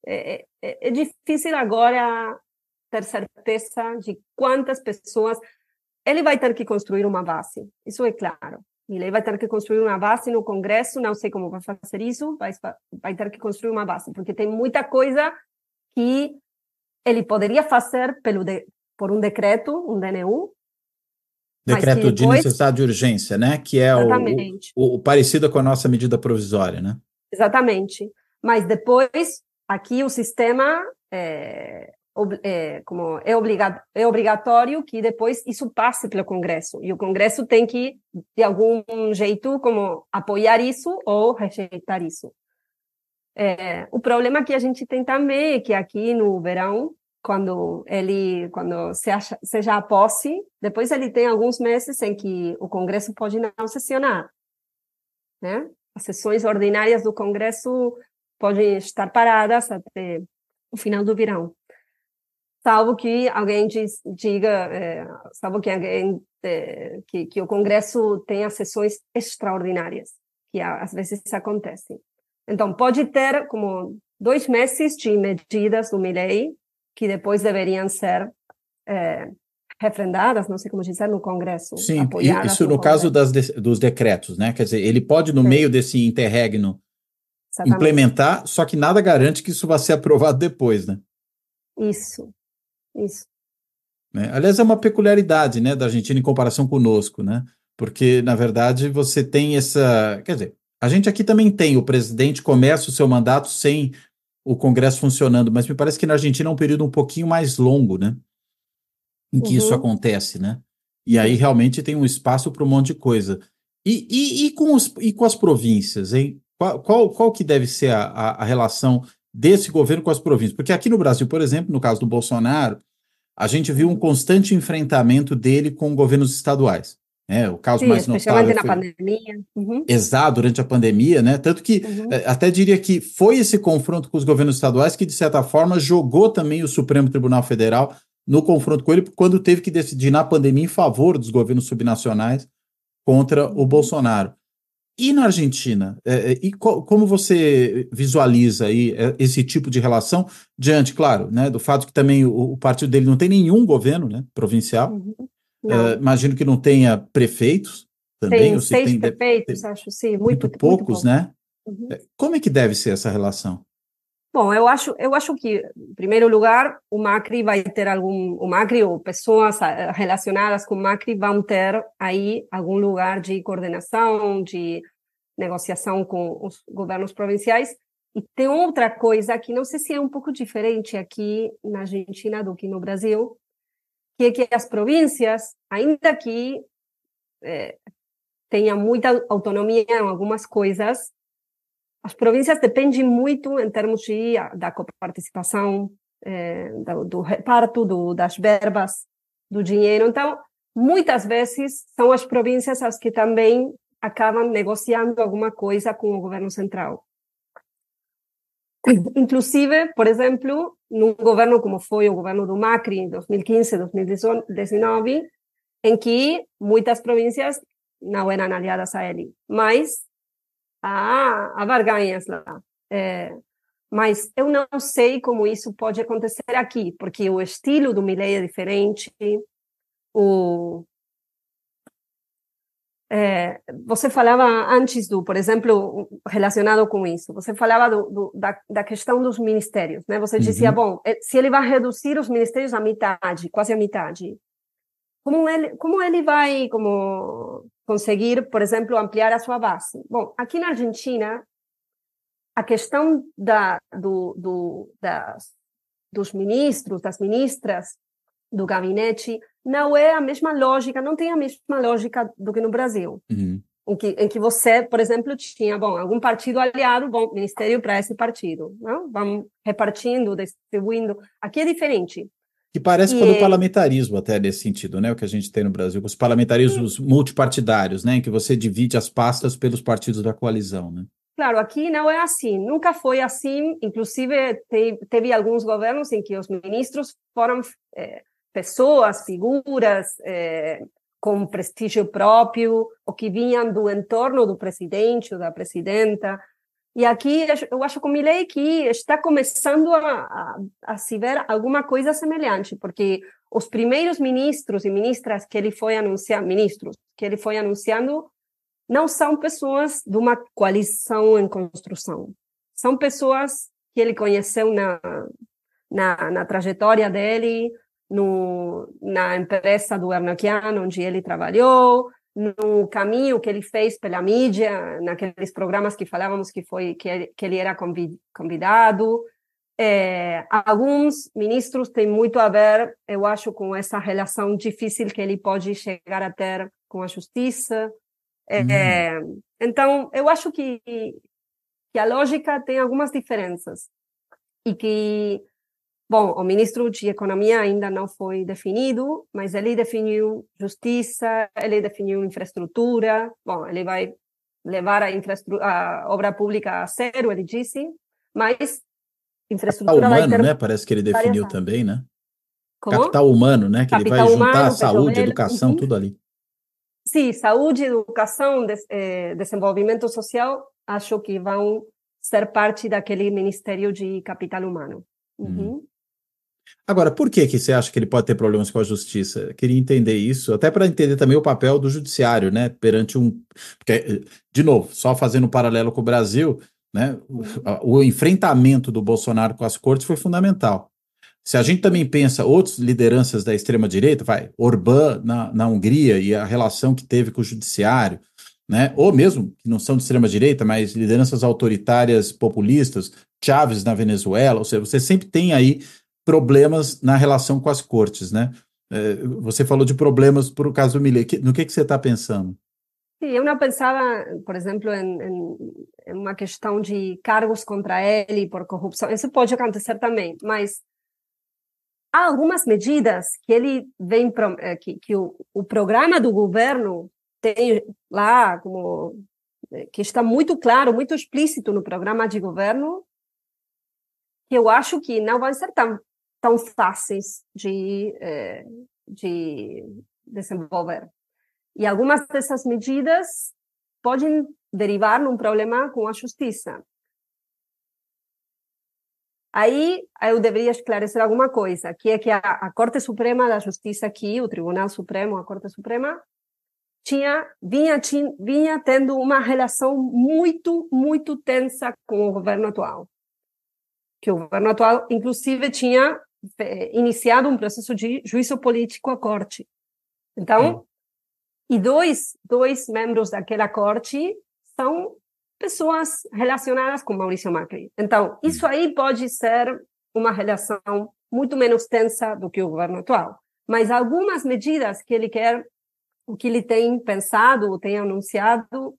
É, é, é difícil agora ter certeza de quantas pessoas. Ele vai ter que construir uma base, isso é claro. Milley vai ter que construir uma base no Congresso, não sei como vai fazer isso, vai, vai ter que construir uma base, porque tem muita coisa que ele poderia fazer pelo de, por um decreto, um DNU. Decreto depois, de necessidade de urgência, né? Que é o, o, o, parecido com a nossa medida provisória, né? Exatamente. Mas depois, aqui o sistema é, é, como é, obrigado, é obrigatório que depois isso passe pelo Congresso e o Congresso tem que de algum jeito como apoiar isso ou rejeitar isso. É, o problema que a gente tem também é que aqui no verão, quando ele, quando seja, seja a posse, depois ele tem alguns meses em que o Congresso pode não sessionar, né? As sessões ordinárias do Congresso podem estar paradas até o final do verão salvo que alguém diz, diga, é, salvo que alguém é, que, que o Congresso tenha sessões extraordinárias, que às vezes acontecem. Então, pode ter como dois meses de medidas do Milley que depois deveriam ser é, refrendadas, não sei como dizer, no Congresso. Sim, isso no, no caso das, dos decretos, né? Quer dizer, ele pode, no Sim. meio desse interregno, Exatamente. implementar, só que nada garante que isso vá ser aprovado depois, né? Isso. Isso. Né? Aliás, é uma peculiaridade né, da Argentina em comparação conosco, né? Porque, na verdade, você tem essa. Quer dizer, a gente aqui também tem, o presidente começa o seu mandato sem o Congresso funcionando, mas me parece que na Argentina é um período um pouquinho mais longo, né? Em que uhum. isso acontece, né? E aí realmente tem um espaço para um monte de coisa. E, e, e, com os, e com as províncias, hein? Qual, qual, qual que deve ser a, a, a relação desse governo com as províncias? Porque aqui no Brasil, por exemplo, no caso do Bolsonaro, a gente viu um constante enfrentamento dele com governos estaduais. Né? O caso Sim, mais notável na pandemia. Uhum. Exato, durante a pandemia, né? Tanto que uhum. Eh, até diria que foi esse confronto com os governos estaduais que, de certa forma, jogou também o Supremo Tribunal Federal no confronto com ele, quando teve que decidir na pandemia em favor dos governos subnacionais contra o uhum. Bolsonaro. E na Argentina, é, e co como você visualiza aí esse tipo de relação diante, claro, né, do fato que também o, o partido dele não tem nenhum governo, né, provincial. Uhum. É, imagino que não tenha prefeitos também. Tem seis tem, prefeitos, tem, acho, sim, muito, muito poucos, muito né? Uhum. É, como é que deve ser essa relação? Bom, eu acho, eu acho que, em primeiro lugar, o Macri vai ter algum, o Macri ou pessoas eh, relacionadas com o Macri vão ter aí algum lugar de coordenação, de negociação com os governos provinciais. E tem outra coisa que não sei se é um pouco diferente aqui na Argentina do que no Brasil, que é que as províncias, ainda que é, tenha muita autonomia em algumas coisas, as províncias dependem muito em termos de, da coparticipação, é, do, do, reparto do, das verbas, do dinheiro. Então, muitas vezes são as províncias as que também acabam negociando alguma coisa com o governo central. Inclusive, por exemplo, num governo como foi o governo do Macri em 2015, 2019, em que muitas províncias não eram aliadas a ele, mas há, há barganhas lá. É, mas eu não sei como isso pode acontecer aqui, porque o estilo do Milley é diferente, o, é, você falava antes do, por exemplo, relacionado com isso, você falava do, do, da, da, questão dos ministérios, né? Você dizia, uhum. bom, é, se ele vai reduzir os ministérios à metade, quase à metade, como ele, como ele vai como conseguir, por exemplo, ampliar a sua base? Bom, aqui na Argentina, a questão da, do, do, das, dos ministros, das ministras, do gabinete, não é a mesma lógica, não tem a mesma lógica do que no Brasil. Uhum. Em, que, em que você, por exemplo, tinha, bom, algum partido aliado, bom, ministério para esse partido, não? vamos repartindo, distribuindo. Aqui é diferente. Que parece e com o parlamentarismo até nesse sentido, né? O que a gente tem no Brasil, os parlamentarismos multipartidários, né? Em que você divide as pastas pelos partidos da coalizão, né? Claro, aqui não é assim, nunca foi assim. Inclusive, teve, teve alguns governos em que os ministros foram é, pessoas, figuras é, com prestígio próprio, ou que vinham do entorno do presidente ou da presidenta. E aqui eu acho com Milei que está começando a, a, a, se ver alguma coisa semelhante, porque os primeiros ministros e ministras que ele foi anunciando, ministros que ele foi anunciando, não são pessoas de uma coalição em construção. São pessoas que ele conheceu na, na, na trajetória dele, no, na empresa do Ernakian, onde ele trabalhou, no caminho que ele fez pela mídia, naqueles programas que falávamos que foi que ele, que ele era convidado. É, alguns ministros têm muito a ver, eu acho, com essa relação difícil que ele pode chegar a ter com a justiça. É, hum. Então, eu acho que, que a lógica tem algumas diferenças e que Bom, o ministro de Economia ainda não foi definido, mas ele definiu justiça, ele definiu infraestrutura. Bom, ele vai levar a, a obra pública a sério, ele disse, mas infraestrutura Capital humano, ter... né? Parece que ele definiu também, né? Como? Capital humano, né? Que Capital ele vai juntar humano, saúde, educação, uhum. tudo ali. Sim, saúde, educação, des, eh, desenvolvimento social, acho que vão ser parte daquele Ministério de Capital Humano. Uhum. Hum. Agora, por que, que você acha que ele pode ter problemas com a justiça? Eu queria entender isso, até para entender também o papel do judiciário, né? Perante um. Porque, de novo, só fazendo um paralelo com o Brasil, né? O, o enfrentamento do Bolsonaro com as cortes foi fundamental. Se a gente também pensa outras lideranças da extrema-direita, vai, Orbán na, na Hungria e a relação que teve com o judiciário, né? ou mesmo que não são de extrema-direita, mas lideranças autoritárias populistas, Chávez na Venezuela, ou seja, você sempre tem aí problemas na relação com as cortes, né? É, você falou de problemas por caso do Milley. No que, que você está pensando? Sim, eu não pensava, por exemplo, em, em, em, uma questão de cargos contra ele por corrupção. Isso pode acontecer também, mas há algumas medidas que ele vem eh, que, que o, o programa do governo tem lá como eh, que está muito claro, muito explícito no programa de governo, que eu acho que não vão ser tão tão fáceis de, eh, de desenvolver. E algumas dessas medidas podem derivar num problema com a justiça. Aí eu deveria esclarecer alguma coisa, que é que a, a Corte Suprema da Justiça aqui, o Tribunal Supremo, a Corte Suprema, tinha vinha, tinha, vinha tendo uma relação muito, muito tensa com o governo atual. Que o governo atual, inclusive, tinha iniciado um processo de juízo político à corte. Então, e dois, dois membros daquela corte são pessoas relacionadas com Maurício Macri. Então, isso aí pode ser uma relação muito menos tensa do que o governo atual. Mas algumas medidas que ele quer, o que ele tem pensado, ou tem anunciado,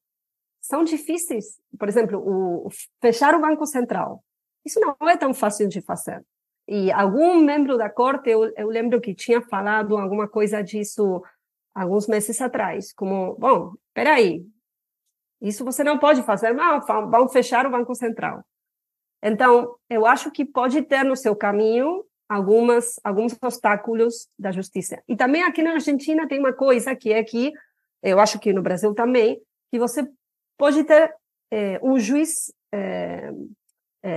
são difíceis. Por exemplo, o, fechar o Banco Central. Isso não é tão fácil de fazer. E algum membro da corte, eu, eu lembro que tinha falado alguma coisa disso alguns meses atrás, como, bom, peraí, isso você não pode fazer, não, vão fechar o Banco Central. Então, eu acho que pode ter no seu caminho algumas alguns obstáculos da justiça. E também aqui na Argentina tem uma coisa que é que, eu acho que no Brasil também, que você pode ter é, um juiz é,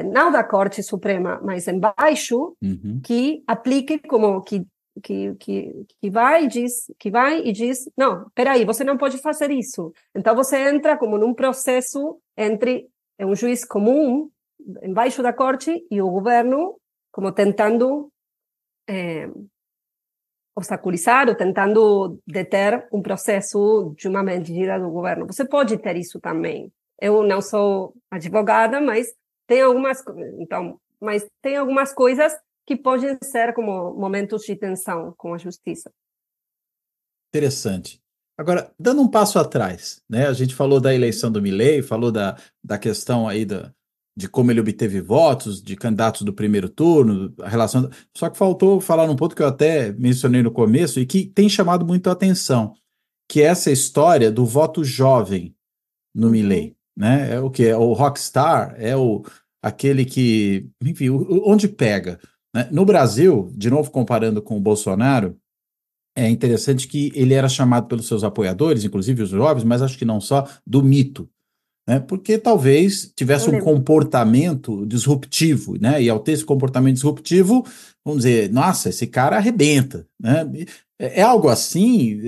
não da Corte Suprema, mas embaixo, uhum. que aplique como que que, que, que vai e diz que vai e diz não, peraí, você não pode fazer isso. Então você entra como num processo entre um juiz comum embaixo da corte e o governo como tentando é, obstaculizar ou tentando deter um processo de uma medida do governo. Você pode ter isso também. Eu não sou advogada, mas tem algumas, então, mas tem algumas coisas que podem ser como momentos de tensão com a justiça. Interessante. Agora, dando um passo atrás, né? A gente falou da eleição do Milley, falou da, da questão aí da, de como ele obteve votos, de candidatos do primeiro turno, a relação. Só que faltou falar num ponto que eu até mencionei no começo e que tem chamado muito a atenção, que é essa história do voto jovem no uhum. Milley. Né? É o que? É o rockstar, é o, aquele que, enfim, onde pega. Né? No Brasil, de novo comparando com o Bolsonaro, é interessante que ele era chamado pelos seus apoiadores, inclusive os jovens, mas acho que não só, do mito. Né? Porque talvez tivesse um comportamento disruptivo, né? E ao ter esse comportamento disruptivo, vamos dizer, nossa, esse cara arrebenta. Né? É, algo assim.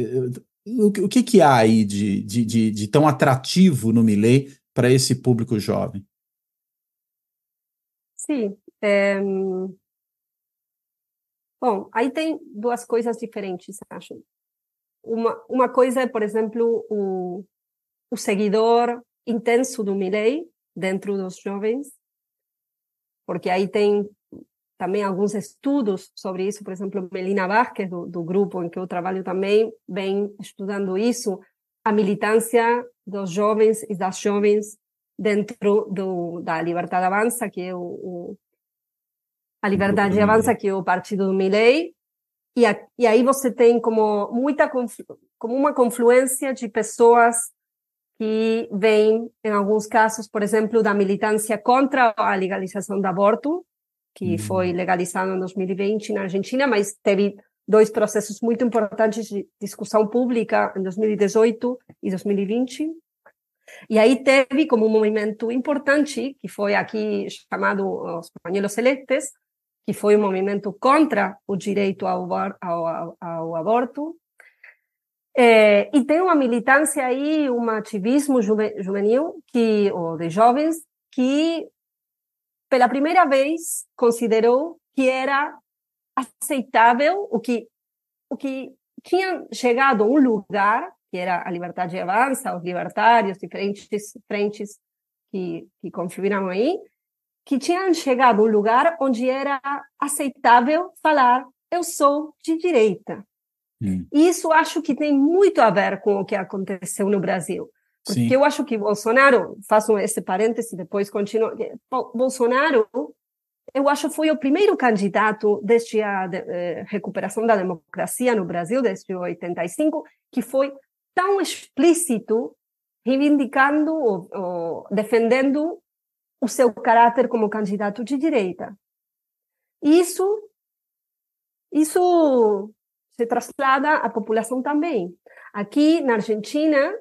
o, o que, que há aí de, de, de, de tão atrativo no Milley para esse público jovem? Sim. É... Bom, aí tem duas coisas diferentes, acho. Uma, uma coisa é, por exemplo, o, o seguidor intenso do Milley dentro dos jovens, porque aí tem também alguns estudos sobre isso, por exemplo, Melina Vázquez, do, do grupo em que eu trabalho também, vem estudando isso, a militância dos jovens e das jovens dentro do, da Liberdade Avança, que é o, o a Liberdade Avança, que é o partido do Milley, e, a, e aí você tem como muita como uma confluência de pessoas que vêm, em alguns casos, por exemplo, da militância contra a legalização do aborto, que uhum. foi legalizado em 2020 na Argentina, mas teve dois processos muito importantes de discussão pública em 2018 e 2020. E aí teve como um movimento importante, que foi aqui chamado os Pañuelos Celestes, que foi um movimento contra o direito ao, ao, ao, aborto. É, e tem uma militância aí, um ativismo juvenil, que, ou de jovens, que pela primeira vez considerou que era aceitável o que o que tinha chegado a um lugar que era a liberdade avança, os libertários, diferentes frentes que, que confluíram aí, que tinham chegado a um lugar onde era aceitável falar eu sou de direita. Hum. E isso acho que tem muito a ver com o que aconteceu no Brasil. Porque Sim. eu acho que Bolsonaro, faço esse parêntese, depois continuo. Bolsonaro, eu acho foi o primeiro candidato desde a de, eh, recuperação da democracia no Brasil, desde 85, que foi tão explícito, reivindicando ou, ou defendendo o seu caráter como candidato de direita. Isso, isso se traslada à população também. Aqui na Argentina,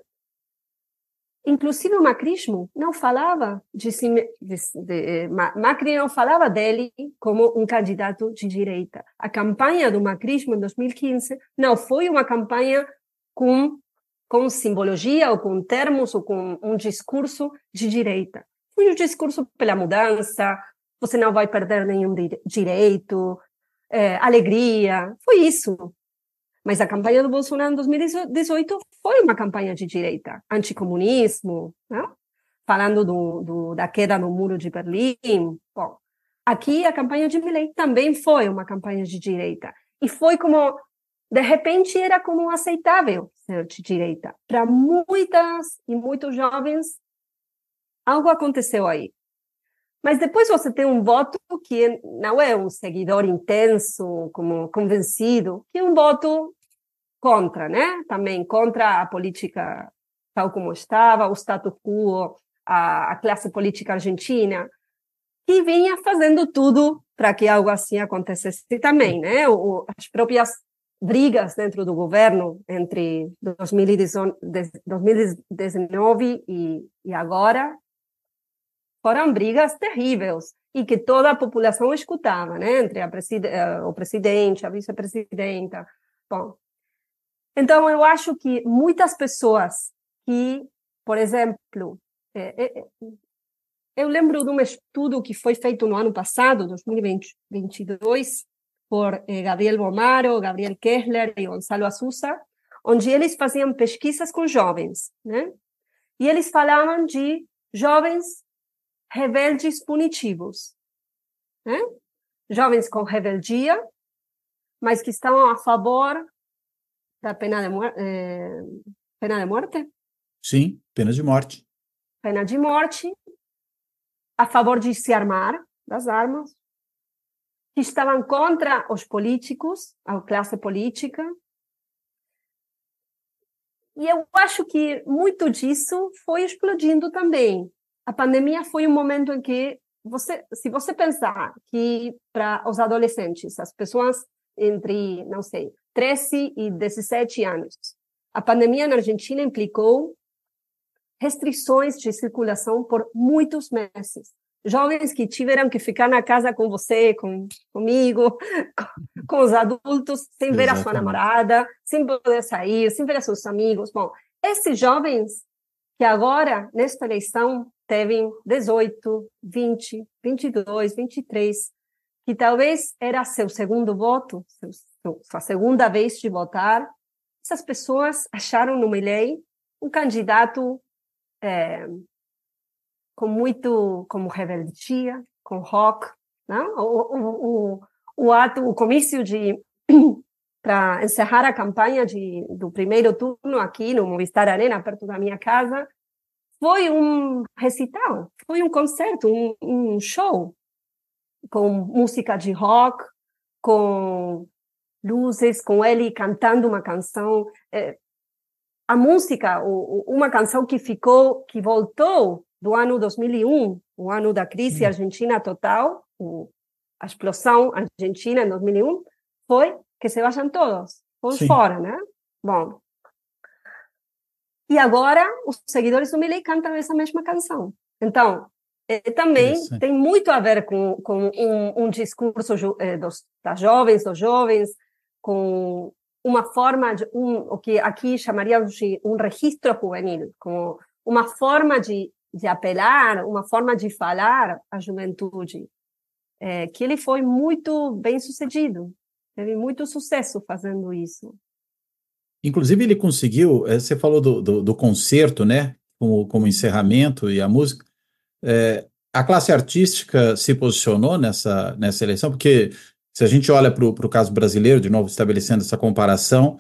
Inclusive o macrismo não falava de, si, de, de, Macri não falava dele como um candidato de direita. A campanha do macrismo em 2015 não foi uma campanha com com simbologia ou com termos ou com um discurso de direita. Um discurso pela mudança, você não vai perder nenhum direito, é, alegria, foi isso. Mas a campanha do Bolsonaro em 2018 foi uma campanha de direita, anticomunismo, né? falando do, do, da queda no muro de Berlim. Bom, aqui a campanha de Milley também foi uma campanha de direita. E foi como, de repente, era como aceitável ser de direita. Para muitas e muitos jovens, algo aconteceu aí. Mas depois você tem um voto que não é um seguidor intenso, como convencido, que é um voto contra, né? Também contra a política tal como estava, o status quo, a, a classe política argentina, que vinha fazendo tudo para que algo assim acontecesse também, né? O, as próprias brigas dentro do governo entre 2019 e, agora foram brigas terríveis e que toda a população escutava, né? Entre a preside eh, o presidente, a vice-presidenta. Bom, então eu acho que muitas pessoas que, por exemplo, é, é, eu lembro de um estudo que foi feito no ano passado, 2022, por eh, Gabriel Bomaro, Gabriel Kessler e Gonçalo Asusa, onde eles faziam pesquisas com jovens, né? E eles falavam de jovens rebeldes punitivos. Né? Jovens com rebeldia, mas que estão a favor da pena de, eh, pena de morte? Sim, pena de morte. Pena de morte, a favor de se armar das armas, que estavam contra os políticos, a classe política. E eu acho que muito disso foi explodindo também a pandemia foi um momento em que você, se você pensar que para os adolescentes, as pessoas entre, não sei, 13 e 17 anos, a pandemia na Argentina implicou restrições de circulação por muitos meses. Jovens que tiveram que ficar na casa com você, com, comigo, [laughs] com, com os adultos, sem ver Exatamente. a sua namorada, sem poder sair, sem ver seus amigos. Bom, esses jovens que agora, nesta eleição, teve 18, 20, 22, 23, que talvez era seu segundo voto, seu, sua segunda vez de votar, essas pessoas acharam no Milley um candidato é, com muito, como rebeldia, com rock? Né? O, o, o ato, o comício de [clears throat] para encerrar a campanha de, do primeiro turno aqui no Movistar Arena, perto da minha casa, foi um recital, foi um concerto, um, um show com música de rock, com luzes, com ele cantando uma canção. É, a música, o, uma canção que ficou, que voltou do ano 2001, o ano da crise argentina total, o, a explosão argentina em 2001, foi que se vayam todos, Sim. fora, né? Bom, e agora os seguidores do Milley cantam essa mesma canção. Então, é, também tem muito a ver com, com um, um discurso é, dos, das jovens, dos jovens, com uma forma, de, um, o que aqui chamaríamos de um registro juvenil, como uma forma de, de apelar, uma forma de falar à juventude, é, que ele foi muito bem sucedido, teve muito sucesso fazendo isso. Inclusive, ele conseguiu, eh, você falou do, do, do concerto, né, como, como encerramento e a música. É, a classe artística se posicionou nessa, nessa eleição, porque se a gente olha para o caso brasileiro, de novo estabelecendo essa comparação,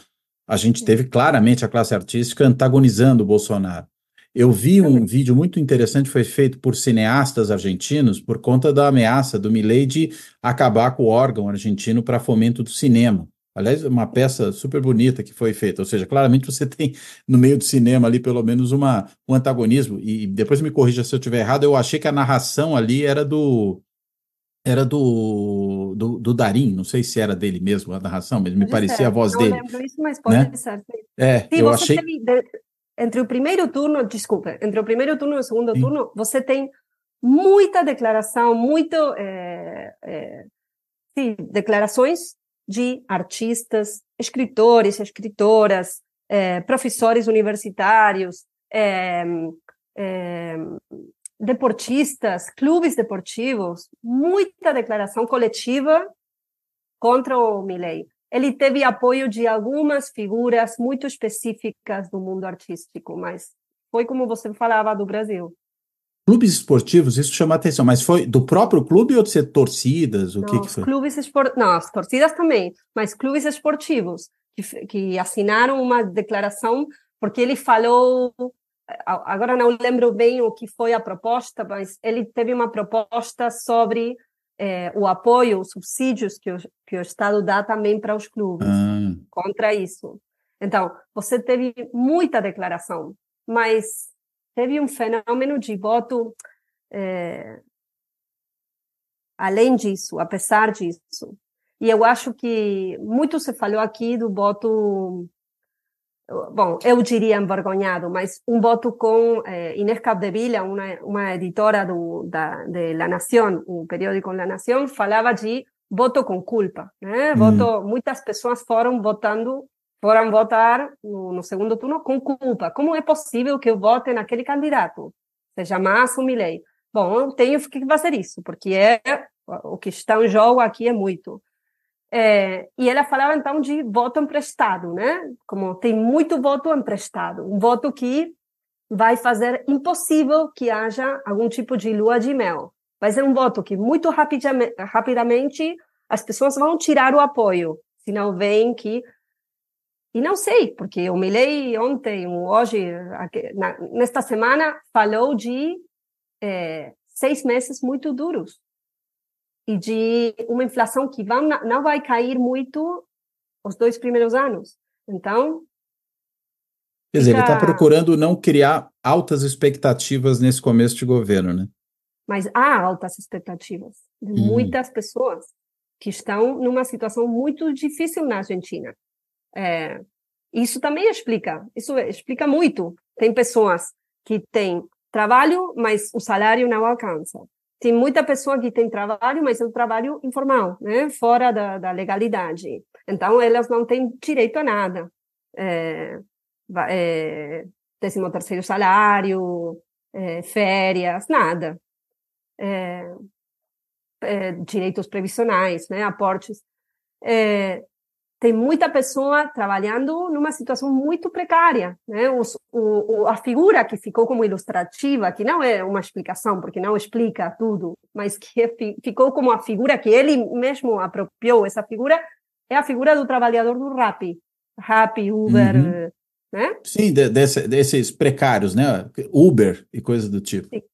a gente teve claramente a classe artística antagonizando o Bolsonaro. Eu vi um vídeo muito interessante, foi feito por cineastas argentinos, por conta da ameaça do Milei de acabar com o órgão argentino para fomento do cinema. Aliás, uma peça super bonita que foi feita. Ou seja, claramente você [laughs] tem no meio do cinema ali pelo menos uma, um antagonismo. E depois me corrija se eu estiver errado, eu achei que a narração ali era do. Era do, do, do Darim, não sei se era dele mesmo a narração, mas me parecia ser. a voz não dele. Não lembro isso, mas pode né? ser. É, Sim, eu achei... Teve, entre o primeiro turno, desculpa, entre o primeiro turno e o segundo Sim. turno, você tem muita declaração, muito... É, é, sim, declarações de artistas, escritores, escritoras, é, professores universitários, deportistas, clubes deportivos, muita declaração coletiva contra o Milley. Ele teve apoio de algumas figuras muito específicas do mundo artístico, mas foi como você falava do Brasil. Clubes esportivos, isso chama atenção, mas foi do próprio clube ou de ser torcidas? O não, que, que foi? Clubes espor... Não, as torcidas também, mas clubes esportivos que, que assinaram uma declaração, porque ele falou. Agora não lembro bem o que foi a proposta, mas ele teve uma proposta sobre é, o apoio, os subsídios que o, que o Estado dá também para os clubes, ah. contra isso. Então, você teve muita declaração, mas teve um fenômeno de voto é, além disso, apesar disso. E eu acho que muito se falou aqui do voto, bom, eu diria envergonhado, mas um voto com é, Inés Capdevila, uma, uma editora do, da, de La Nación, um periódico La Nación, falava de voto com culpa, né? Voto, muitas pessoas foram votando foram votar no, no, segundo turno com culpa. Como é possível que eu vote naquele candidato? Seja Massa ou Milei? Bom, eu tenho que fazer isso, porque é o que está em jogo aqui é muito. É, e ela falava então de voto emprestado, né? Como tem muito voto emprestado, um voto que vai fazer impossível que haja algum tipo de lua de mel. Vai ser um voto que muito rapidamente, rapidamente as pessoas vão tirar o apoio, se não veem que e não sei, porque o Milley ontem, hoje, nesta semana, falou de é, seis meses muito duros e de uma inflação que vão, não vai cair muito os dois primeiros anos. Então. Quer dizer, fica... ele está procurando não criar altas expectativas nesse começo de governo, né? Mas há altas expectativas de hum. muitas pessoas que estão numa situação muito difícil na Argentina. É, isso também explica, isso explica muito. Tem pessoas que têm trabalho, mas o salário não alcança. Tem muita pessoa que tem trabalho, mas é um trabalho informal, né? fora da, da legalidade. Então, elas não têm direito a nada. É, é, décimo terceiro salário, é, férias, nada. É, é, direitos previsionais, né? aportes. É, tem muita pessoa trabalhando numa situação muito precária. Né? Os, o, a figura que ficou como ilustrativa, que não é uma explicação, porque não explica tudo, mas que ficou como a figura que ele mesmo apropriou, essa figura é a figura do trabalhador do RAP. RAP, Uber, uhum. né? Sim, de, desse, desses precários, né? Uber e coisas do tipo. Sim é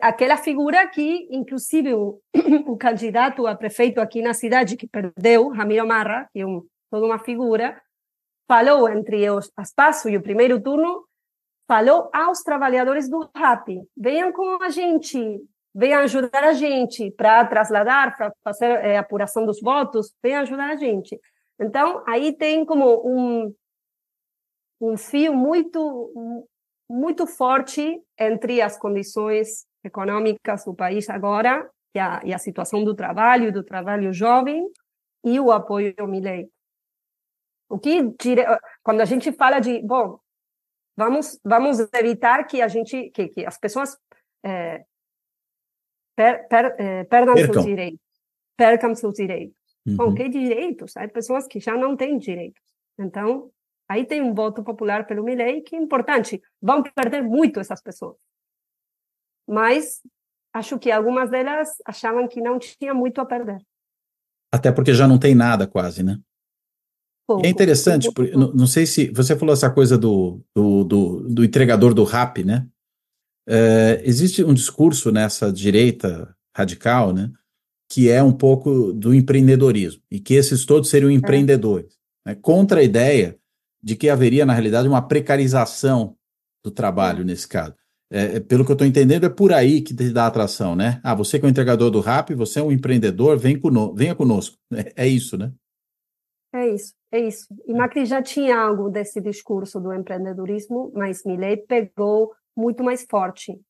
aquela figura que, inclusive, o, [clears throat] o, candidato a prefeito aqui na cidade, que perdeu, Ramiro Marra, que é um, toda uma figura, falou entre os espaço e o primeiro turno, falou aos trabalhadores do RAP, venham com a gente, venham ajudar a gente para trasladar, para fazer é, apuração dos votos, venham ajudar a gente. Então, aí tem como um, um fio muito muito forte entre as condições econômicas do país agora, e a, e a situação do trabalho, do trabalho jovem, e o apoio ao Milley. O que, quando a gente fala de, bom, vamos, vamos evitar que a gente, que, que as pessoas é, per, per, é, perdam percam. seus direitos, percam seus direitos. Uhum. Bom, que direitos? Há pessoas que já não têm direitos. Então, aí tem um voto popular pelo Milley que é importante. Vão perder muito essas pessoas mas acho que algumas delas achavam que não tinha muito a perder. Até porque já não tem nada quase, né? Pouco, é interessante, pouco, não, não, sei se você falou essa coisa do, do, do, do entregador do rap, né? É, existe um discurso nessa direita radical, né? Que é um pouco do empreendedorismo e que esses todos seriam é. empreendedores, é. né, contra a ideia de que haveria, na realidade, uma precarização do trabalho é. nesse caso. É, é, pelo que eu estou entendendo, é por aí que te dá atração, né? Ah, você que é o entregador do RAP, você é um empreendedor, vem conosco, venha conosco. [laughs] É, é isso, né? É isso, é isso. E Macri já tinha algo desse discurso do empreendedorismo, mas Milley pegou muito mais forte.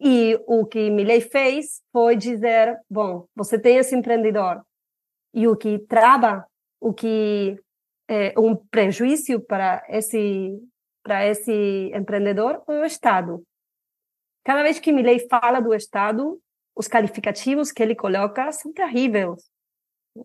E o que Milley fez foi dizer, bom, você tem esse empreendedor, e o que trava, o que é um prejuízo para esse para esse empreendedor é o Estado. Cada vez que Milley fala do Estado, os qualificativos que ele coloca são terríveis,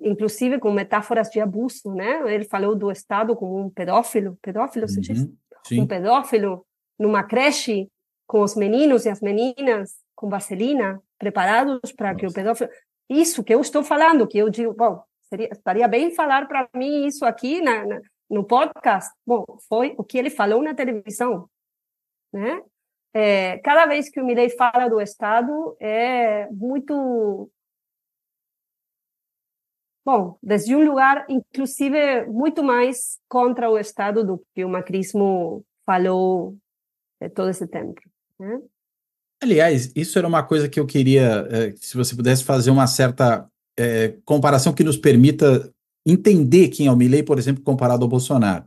inclusive com metáforas de abuso, né? Ele falou do Estado como um pedófilo, pedófilo, diz? Sim. Um pedófilo numa creche com os meninos e as meninas com vaselina, preparados para que o pedófilo... Isso que eu estou falando, que eu digo, bom, seria, estaria bem falar para mim isso aqui na, na, no podcast. Bom, foi o que ele falou na televisão, né? É, cada vez que o Milley fala do Estado, é muito. Bom, desde um lugar, inclusive, muito mais contra o Estado do que o macrismo falou todo esse tempo. Né? Aliás, isso era uma coisa que eu queria, é, se você pudesse fazer uma certa é, comparação que nos permita entender quem é o Milley, por exemplo, comparado ao Bolsonaro.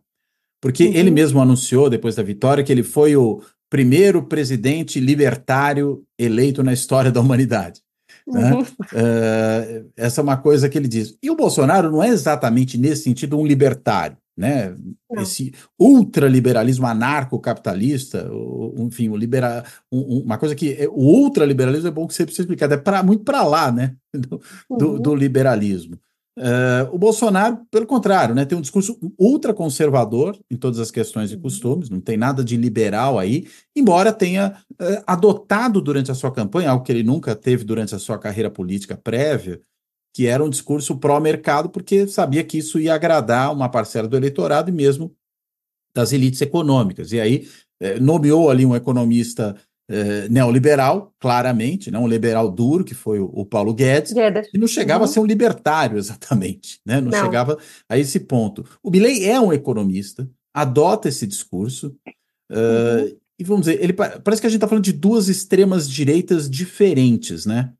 Porque uhum. ele mesmo anunciou, depois da vitória, que ele foi o primeiro presidente libertário eleito na história da humanidade. Né? Uhum. Uh, essa é uma coisa que ele diz. E o Bolsonaro não é exatamente nesse sentido um libertário, né? Não. Esse ultraliberalismo anarcocapitalista, enfim, o libera, um, uma coisa que é, o ultraliberalismo é bom que você precisa explicar, é pra, muito para lá, né? [laughs] Do, uhum. do, do liberalismo. Uh, o Bolsonaro, pelo contrário, né, tem um discurso ultraconservador em todas as questões e uhum. costumes, não tem nada de liberal aí, embora tenha uh, adotado durante a sua campanha, algo que ele nunca teve durante a sua carreira política prévia, que era um discurso pró-mercado, porque sabia que isso ia agradar uma parcela do eleitorado e mesmo das elites econômicas. E aí uh, nomeou ali um economista eh, neoliberal, claramente, né, um liberal duro, que foi o, o Paulo Guedes, Guedes, e não chegava uhum. a ser um libertário [laughs] exatamente, né, não, não, chegava a esse ponto. O Milley é um economista, adota esse discurso, uh, uhum. e vamos dizer, ele parece que a gente está falando de duas extremas direitas diferentes, né?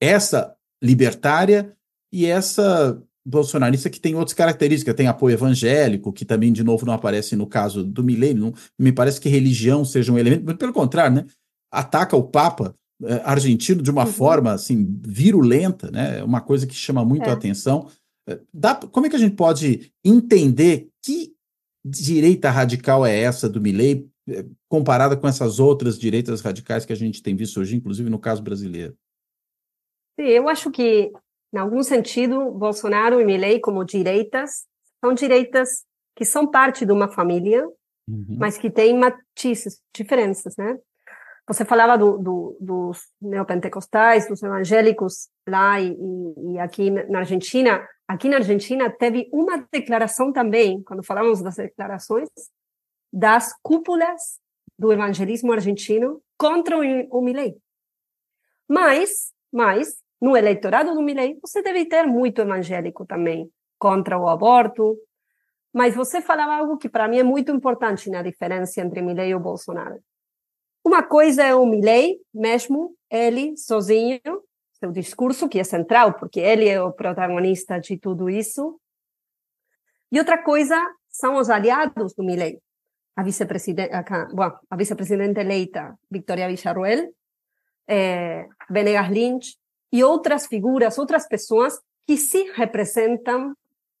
Essa libertária e essa bolsonarista que tem outras características, tem apoio evangélico, que também, de novo, não aparece no caso do Milley, não me parece que religião seja um elemento, mas pelo contrário, né? Ataca o Papa eh, argentino de uma uhum. forma assim virulenta, né? Uma coisa que chama muito é. a atenção. Eh, dá, como é que a gente pode entender que direita radical é essa do Milley eh, comparada com essas outras direitas radicais que a gente tem visto hoje, inclusive no caso brasileiro? Eu acho que, em algum sentido, Bolsonaro e Milley, como direitas, são direitas que são parte de uma família, uhum. mas que têm matizes, diferenças, né? Você falava do, do, dos neopentecostais, dos evangélicos lá e, e, aqui na Argentina. Aqui na Argentina teve uma declaração também, quando falamos das declarações, das cúpulas do evangelismo argentino contra o, o Milei. Mas, mas, no eleitorado do Milei, você deve ter muito evangélico também contra o aborto. Mas você falava algo que para mim é muito importante na diferença entre Milei e o Bolsonaro. Uma coisa é o Milley mesmo, ele sozinho, seu discurso, que é central, porque ele é o protagonista de tudo isso. E outra coisa são os aliados do Milley. A vice-presidente, a vice-presidente eleita Victoria Villarruel, eh, Venegas Lynch e outras figuras, outras pessoas que se representam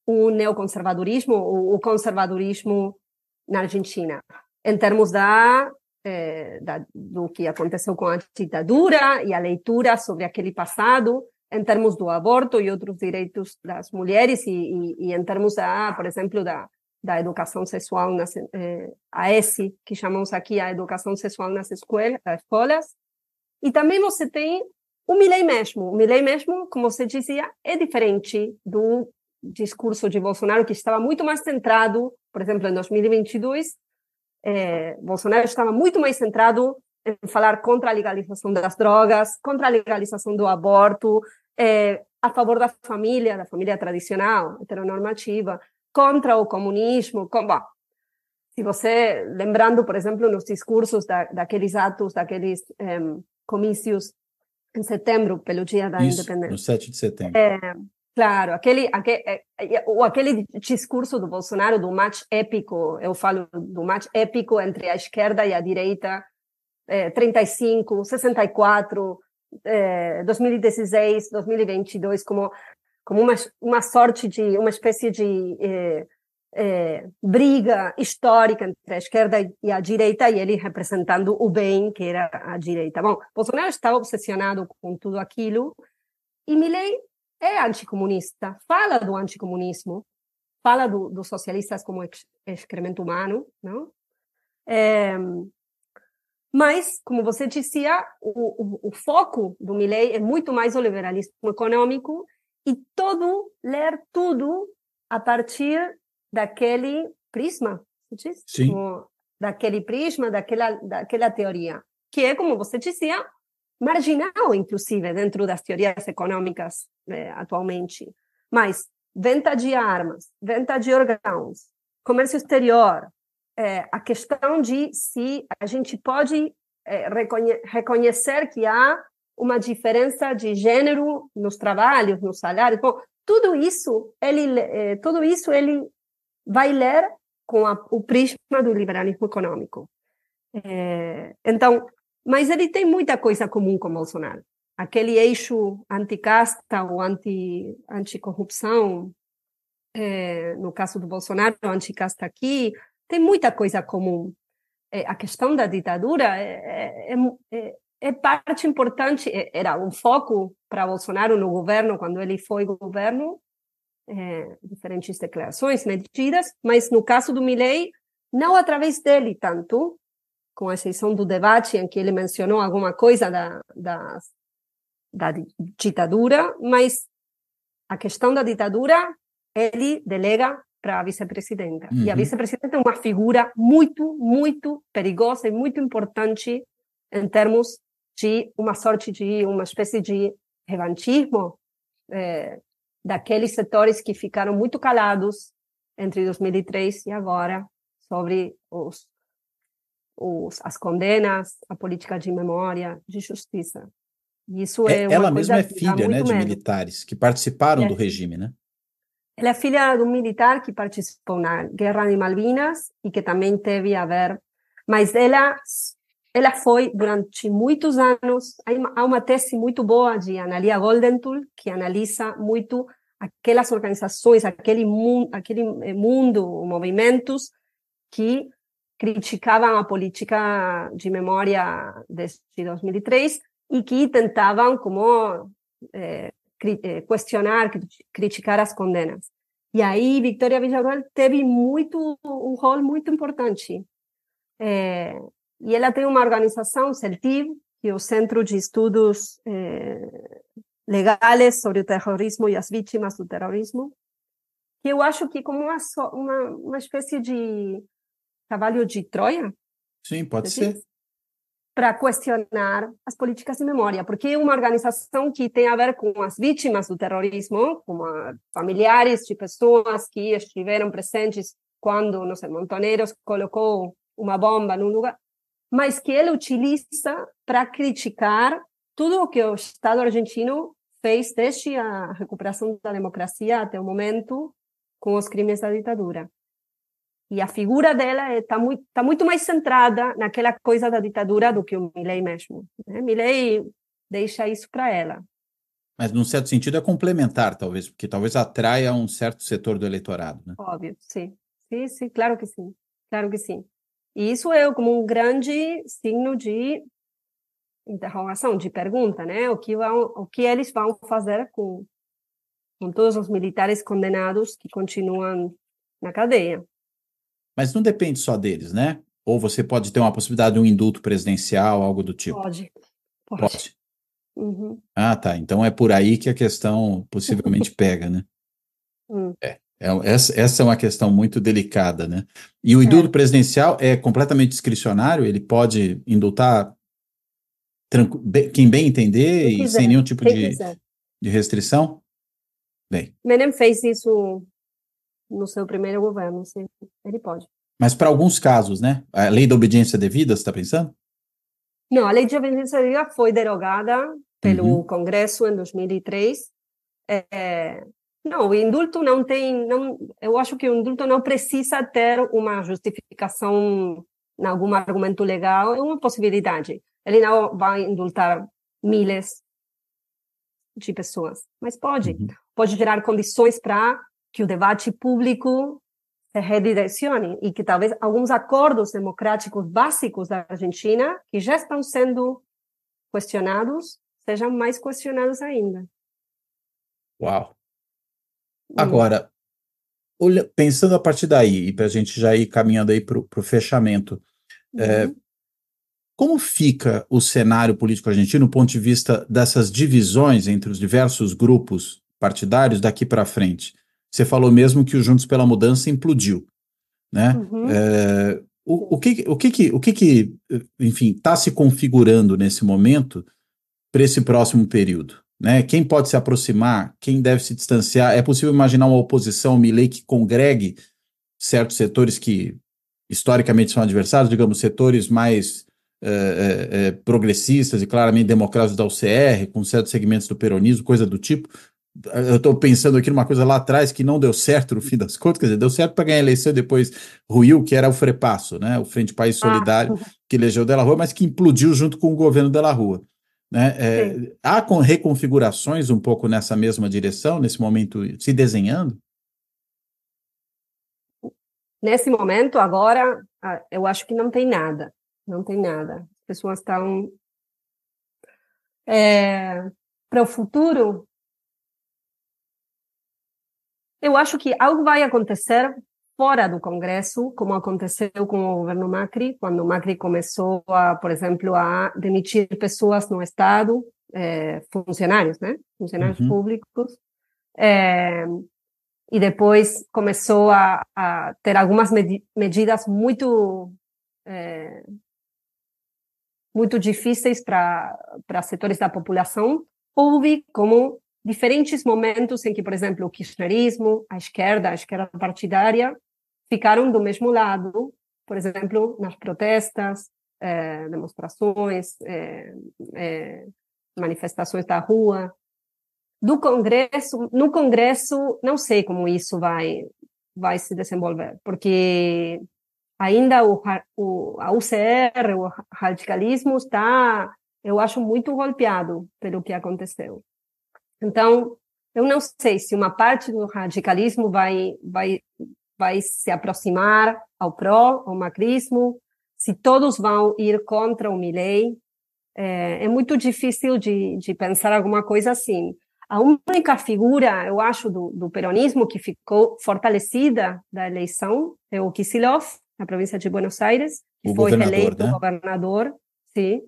o neoconservadorismo, o conservadorismo na Argentina, em termos da é, da, do que aconteceu com a ditadura e a leitura sobre aquele passado em termos do aborto e outros direitos das mulheres e, e, e em termos da, por exemplo, da, da educação sexual nas eh, a ESI, que chamamos aqui a educação sexual nas escolas, escolas. E também você tem o Milley mesmo. O Milley mesmo, como você dizia, é diferente do discurso de Bolsonaro, que estava muito mais centrado, por exemplo, em 2022, é, Bolsonaro estava muito mais centrado em falar contra a legalização das drogas, contra a legalização do aborto, é, a favor da família, da família tradicional, heteronormativa, contra o comunismo. Com, bom, se você, lembrando, por exemplo, nos discursos da, daqueles atos, daqueles é, comícios em setembro, pelo dia da Isso, independência. No 7 de setembro. É, Claro, aquele, aquele, é, é, aquele discurso do Bolsonaro do match épico, eu falo do match épico entre a esquerda e a direita, é, 35, 64, é, 2016, 2022, como, como uma, uma sorte de, uma espécie de é, é, briga histórica entre a esquerda e a direita, e ele representando o bem, que era a direita. Bom, Bolsonaro estava obsessionado com tudo aquilo, e Milley é anticomunista, fala do anticomunismo, fala do, dos socialistas como excremento humano, não? É, mas, como você dizia, o, o, o, foco do Milley é muito mais o liberalismo econômico e todo, ler tudo a partir daquele prisma, Sim. Como, daquele prisma, daquela, daquela teoria, que é, como você dizia, marginal, inclusive, dentro das teorias econômicas né, atualmente. Mas venda de armas, venda de órgãos, comércio exterior, é, a questão de se a gente pode é, reconhe reconhecer que há uma diferença de gênero nos trabalhos, nos salários. Bom, tudo isso ele, tudo isso ele vai ler com a, o prisma do liberalismo econômico. É, então, mas ele tem muita coisa comum com Bolsonaro. Aquele eixo anticasta ou anti, anticorrupção, é, no caso do Bolsonaro, anticasta aqui, tem muita coisa comum. É, a questão da ditadura é, é, é, é parte importante, é, era um foco para Bolsonaro no governo, quando ele foi governo, é, diferentes declarações, medidas, mas no caso do Milley, não através dele tanto, com exceção do debate em que ele mencionou alguma coisa da, da, da ditadura, mas a questão da ditadura ele delega para a vice-presidenta. Uhum. E a vice-presidenta é uma figura muito, muito perigosa e muito importante em termos de uma sorte de uma espécie de revanchismo é, daqueles setores que ficaram muito calados entre 2003 e agora sobre os os, as condenas, a política de memória, de justiça. Isso é, é ela mesma é filha, né, de medo. militares que participaram é. do regime, né? Ela é filha de um militar que participou na Guerra de Malvinas e que também teve a ver, mas ela ela foi durante muitos anos. Há uma tese muito boa de Analia Goldenthal que analisa muito aquelas organizações, aquele mundo, aquele eh, mundo, movimentos que criticavam a política de memória desde 2003 e que tentavam como eh, eh, questionar, criticar as condenas. E aí Victoria Villarreal teve muito um rol muito importante. É, e ela tem uma organização, CELTIV, que é o Centro de Estudos é, Legais sobre o Terrorismo e as Vítimas do Terrorismo, que eu acho que como uma, uma, uma espécie de cavalo de Troia. Sim, pode ser para questionar as políticas de memória, porque uma organização que tem a ver com as vítimas do terrorismo, como familiares de pessoas que estiveram presentes quando, não sei, Montoneiros colocou uma bomba num lugar, mas que ele utiliza para criticar tudo o que o Estado argentino fez desde a recuperação da democracia até o momento com os crimes da ditadura. E a figura dela está muito, tá muito mais centrada naquela coisa da ditadura do que o Milley mesmo. Né? Milley deixa isso para ela. Mas, num certo sentido, é complementar, talvez, porque talvez atraia um certo setor do eleitorado. Né? Óbvio, sim. Sim, sim, claro que sim. Claro que sim. E isso é como um grande signo de interrogação, de pergunta, né? O que, vão, o que eles vão fazer com, com todos os militares condenados que continuam na cadeia. Mas não depende só deles, né? Ou você pode ter uma possibilidade de um indulto presidencial, algo do tipo? Pode. Pode. pode. Uhum. Ah, tá. Então é por aí que a questão possivelmente [laughs] pega, né? Hum. É. É, essa, essa é uma questão muito delicada, né? E o indulto é. presidencial é completamente discricionário, ele pode indultar quem bem entender e sem nenhum tipo de, de restrição? Bem. Menem fez isso no seu primeiro governo, sim, ele pode. Mas para alguns casos, né? A lei da obediência devida, você está pensando? Não, a lei de obediência devida foi derogada pelo uhum. Congresso em 2003. É, não, o indulto não tem, não, eu acho que o indulto não precisa ter uma justificação em algum argumento legal, é uma possibilidade. Ele não vai indultar milhares de pessoas, mas pode. Uhum. Pode gerar condições para que o debate público se redirecione e que talvez alguns acordos democráticos básicos da Argentina, que já estão sendo questionados, sejam mais questionados ainda. Uau! Agora, olha, pensando a partir daí, e para a gente já ir caminhando aí para o fechamento, é, uhum. é, como fica o cenário político argentino do ponto de vista dessas divisões entre os diversos grupos partidários daqui para frente? Você falou mesmo que o Juntos pela Mudança implodiu, né? Uhum. É, o, o, que, o que, que, o que, que enfim, está se configurando nesse momento para esse próximo período? Né? Quem pode se aproximar? Quem deve se distanciar? É possível imaginar uma oposição, Milley, que congregue certos setores que historicamente são adversários, digamos, setores mais é, é progressistas e claramente democráticos da UCR, com certos segmentos do peronismo, coisa do tipo, eu estou pensando aqui numa coisa lá atrás que não deu certo no fim das contas, quer dizer, deu certo para ganhar a eleição e depois ruiu, que era o Frepasso, né, o Frente País ah. Solidário, ah. que elegeu Della Rua, mas que implodiu junto com o governo Della Rua. Né? É, há com reconfigurações um pouco nessa mesma direção, nesse momento, se desenhando? Nesse momento, agora, eu acho que não tem nada. Não tem nada. As pessoas estão. É, para o futuro, eu acho que algo vai acontecer fora do Congresso, como aconteceu com o governo Macri, quando Macri começou, a, por exemplo, a demitir pessoas no Estado, é, funcionários, né? Funcionários uhum. públicos. É, e depois começou a, a ter algumas med medidas muito é, muito difíceis para setores da população. Houve como diferentes momentos em que, por exemplo, o kirchnerismo, a esquerda, a esquerda partidária, ficaram do mesmo lado, por exemplo, nas protestas, eh, demonstrações, eh, eh, manifestações da rua. Do Congresso, no Congresso, não sei como isso vai vai se desenvolver, porque ainda o, o, a UCR, o radicalismo está, eu acho, muito golpeado pelo que aconteceu. Então, eu não sei se uma parte do radicalismo vai, vai, vai se aproximar ao pró, ao macrismo, se todos vão ir contra o Milley. É, é muito difícil de, de pensar alguma coisa assim. A única figura, eu acho, do, do peronismo que ficou fortalecida da eleição é o Kisilov, na província de Buenos Aires, que o foi eleito né? governador, sim.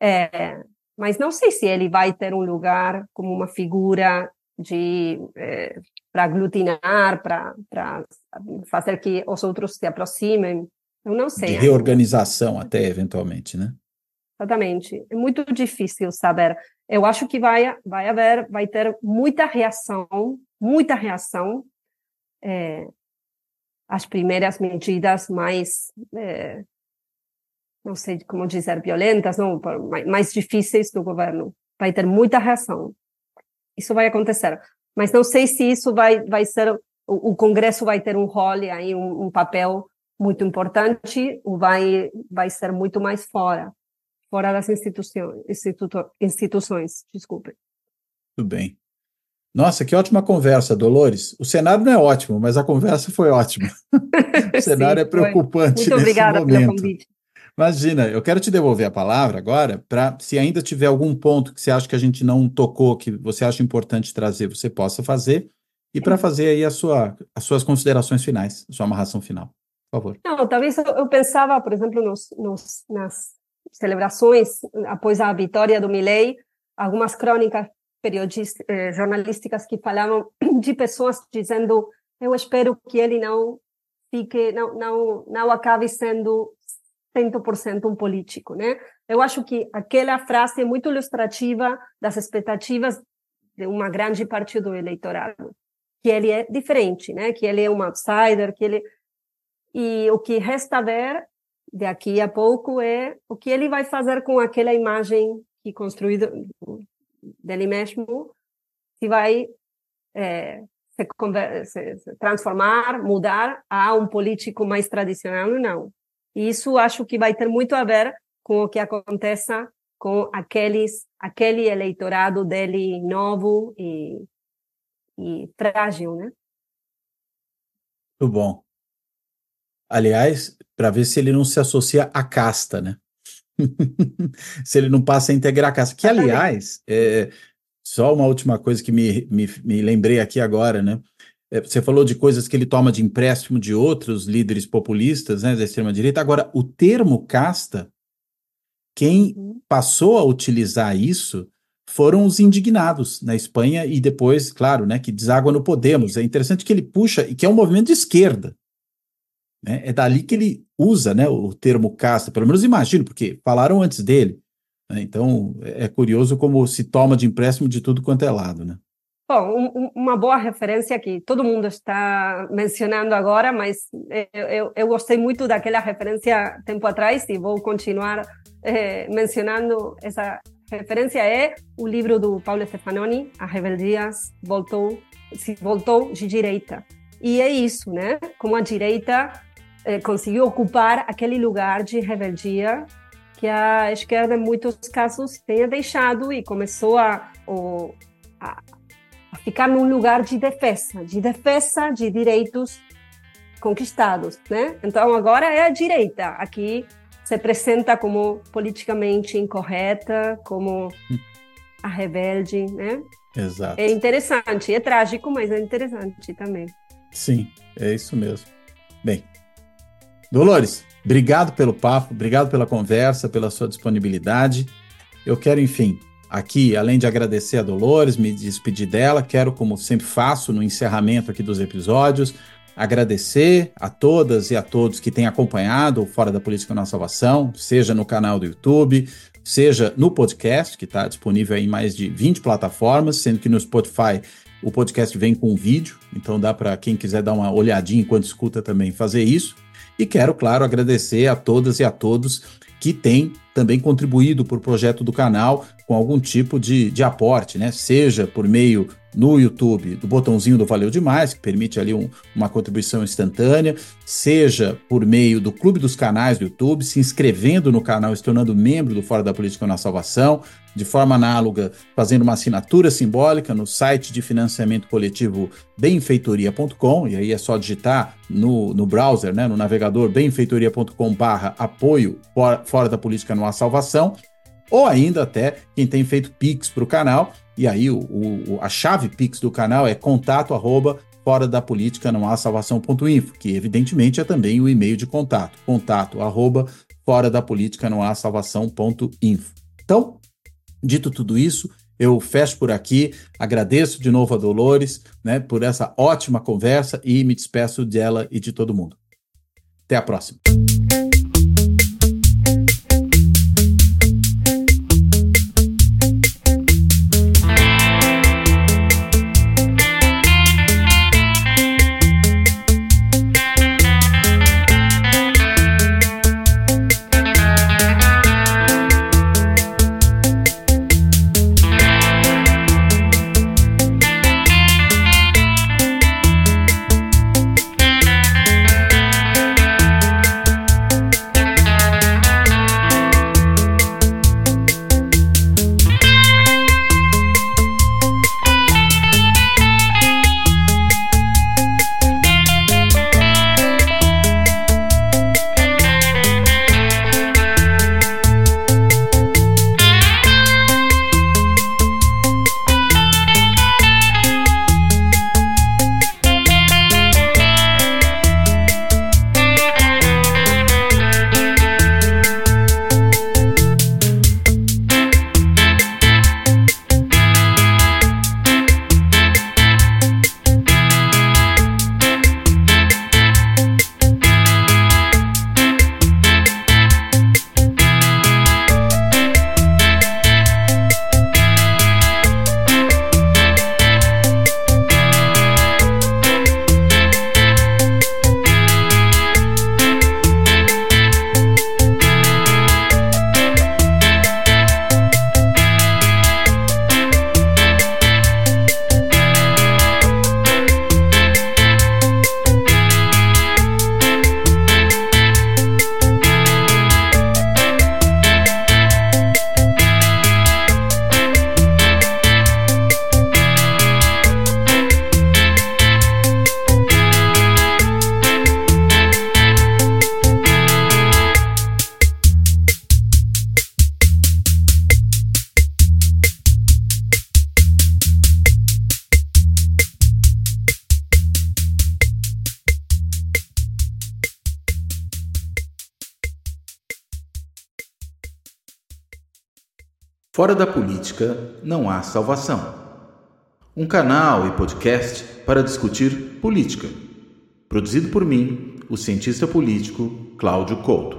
É, mas não sei se ele vai ter um lugar como uma figura de é, para aglutinar, para fazer que os outros se aproximem. Eu não sei. De reorganização até, eventualmente, né? Exatamente. É muito difícil saber. Eu acho que vai, vai haver, vai ter muita reação, muita reação é, as primeiras medidas mais, é, não sei como dizer, violentas, não, mais difíceis do governo. Vai ter muita reação. Isso vai acontecer. Mas não sei se isso vai, vai ser, o, o Congresso vai ter um rol aí, um, um papel muito importante, ou vai, vai ser muito mais fora, fora das instituições, instituições, desculpe. Tudo bem. Nossa, que ótima conversa, Dolores. O cenário não é ótimo, mas a conversa foi ótima. [laughs] o cenário Sim, é preocupante. Muito obrigada momento. pelo convite. Imagina, eu quero te devolver a palavra agora para, se ainda tiver algum ponto que você acha que a gente não tocou, que você acha importante trazer, você possa fazer, e para fazer aí a sua, as suas considerações finais, a sua amarração final, por favor. Não, talvez eu, pensava, por exemplo, nos, nos, nas celebrações após a vitória do Milley, algumas crônicas eh, jornalísticas que falavam [clears throat] de pessoas dizendo eu espero que ele não fique, não, não, não acabe sendo 100% um político, né? Eu acho que aquela frase é muito ilustrativa das expectativas de uma grande parte do eleitorado, que ele é diferente, né? Que ele é um outsider, que ele e o que resta ver daqui a pouco é o que ele vai fazer com aquela imagem que construiu dele mesmo, se vai é, se, se, transformar, mudar a um político mais tradicional ou não. E isso acho que vai ter muito a ver com o que aconteça com aqueles, aquele eleitorado dele novo e, e frágil, né? Muito bom. Aliás, para ver se ele não se associa à casta, né? [laughs] se ele não passa a integrar a casta. Que, aliás, é, só uma última coisa que me, me, me lembrei aqui agora, né? É, você falou de coisas que ele toma de empréstimo de outros líderes populistas, né, da extrema-direita. Agora, o termo casta, quem uhum. passou a utilizar isso foram os indignados na Espanha e depois, claro, né, que deságua no Podemos. É interessante que ele puxa, e que é um movimento de esquerda. Né? É dali que ele usa né, o termo casta, pelo menos imagino, porque falaram antes dele. Né? Então, é curioso como se toma de empréstimo de tudo quanto é lado, né? Bom, um, uma boa referência que todo mundo está mencionando agora, mas eu, eu, eu, gostei muito daquela referência tempo atrás e vou continuar eh, mencionando essa referência é o livro do Paulo Stefanoni, A Rebeldia voltou, se voltou de direita. E é isso, né? Como a direita eh, conseguiu ocupar aquele lugar de rebeldia que a esquerda, em muitos casos, tenha deixado e começou a, a ficar num lugar de defesa, de defesa de direitos conquistados, né? Então agora é a direita aqui se apresenta como politicamente incorreta, como a rebelde, né? Exato. É interessante, é trágico, mas é interessante também. Sim, é isso mesmo. Bem, Dolores, obrigado pelo papo, obrigado pela conversa, pela sua disponibilidade. Eu quero, enfim, aqui, além de agradecer a Dolores, me despedir dela, quero, como sempre faço no encerramento aqui dos episódios, agradecer a todas e a todos que têm acompanhado o Fora da Política na Salvação, seja no canal do YouTube, seja no podcast, que está disponível em mais de 20 plataformas, sendo que no Spotify o podcast vem com vídeo, então dá para quem quiser dar uma olhadinha enquanto escuta também fazer isso. E quero, claro, agradecer a todas e a todos que têm também contribuído para o projeto do canal com algum tipo de, de aporte, né? Seja por meio no YouTube do botãozinho do Valeu Demais, que permite ali um, uma contribuição instantânea, seja por meio do Clube dos Canais do YouTube, se inscrevendo no canal e se tornando membro do Fora da Política na Salvação, de forma análoga, fazendo uma assinatura simbólica no site de financiamento coletivo benfeitoria.com, e aí é só digitar no, no browser, né, no navegador benfeitoria.com barra apoio Fora da Política no Salvação, ou ainda até quem tem feito Pix para o canal, e aí o, o, a chave Pix do canal é contato arroba fora da política não há salvação.info, que evidentemente é também o e-mail de contato, contato arroba fora da política não há salvação.info. Então, dito tudo isso, eu fecho por aqui, agradeço de novo a Dolores né, por essa ótima conversa e me despeço dela e de todo mundo. Até a próxima. Não há salvação. Um canal e podcast para discutir política. Produzido por mim, o cientista político Cláudio Couto.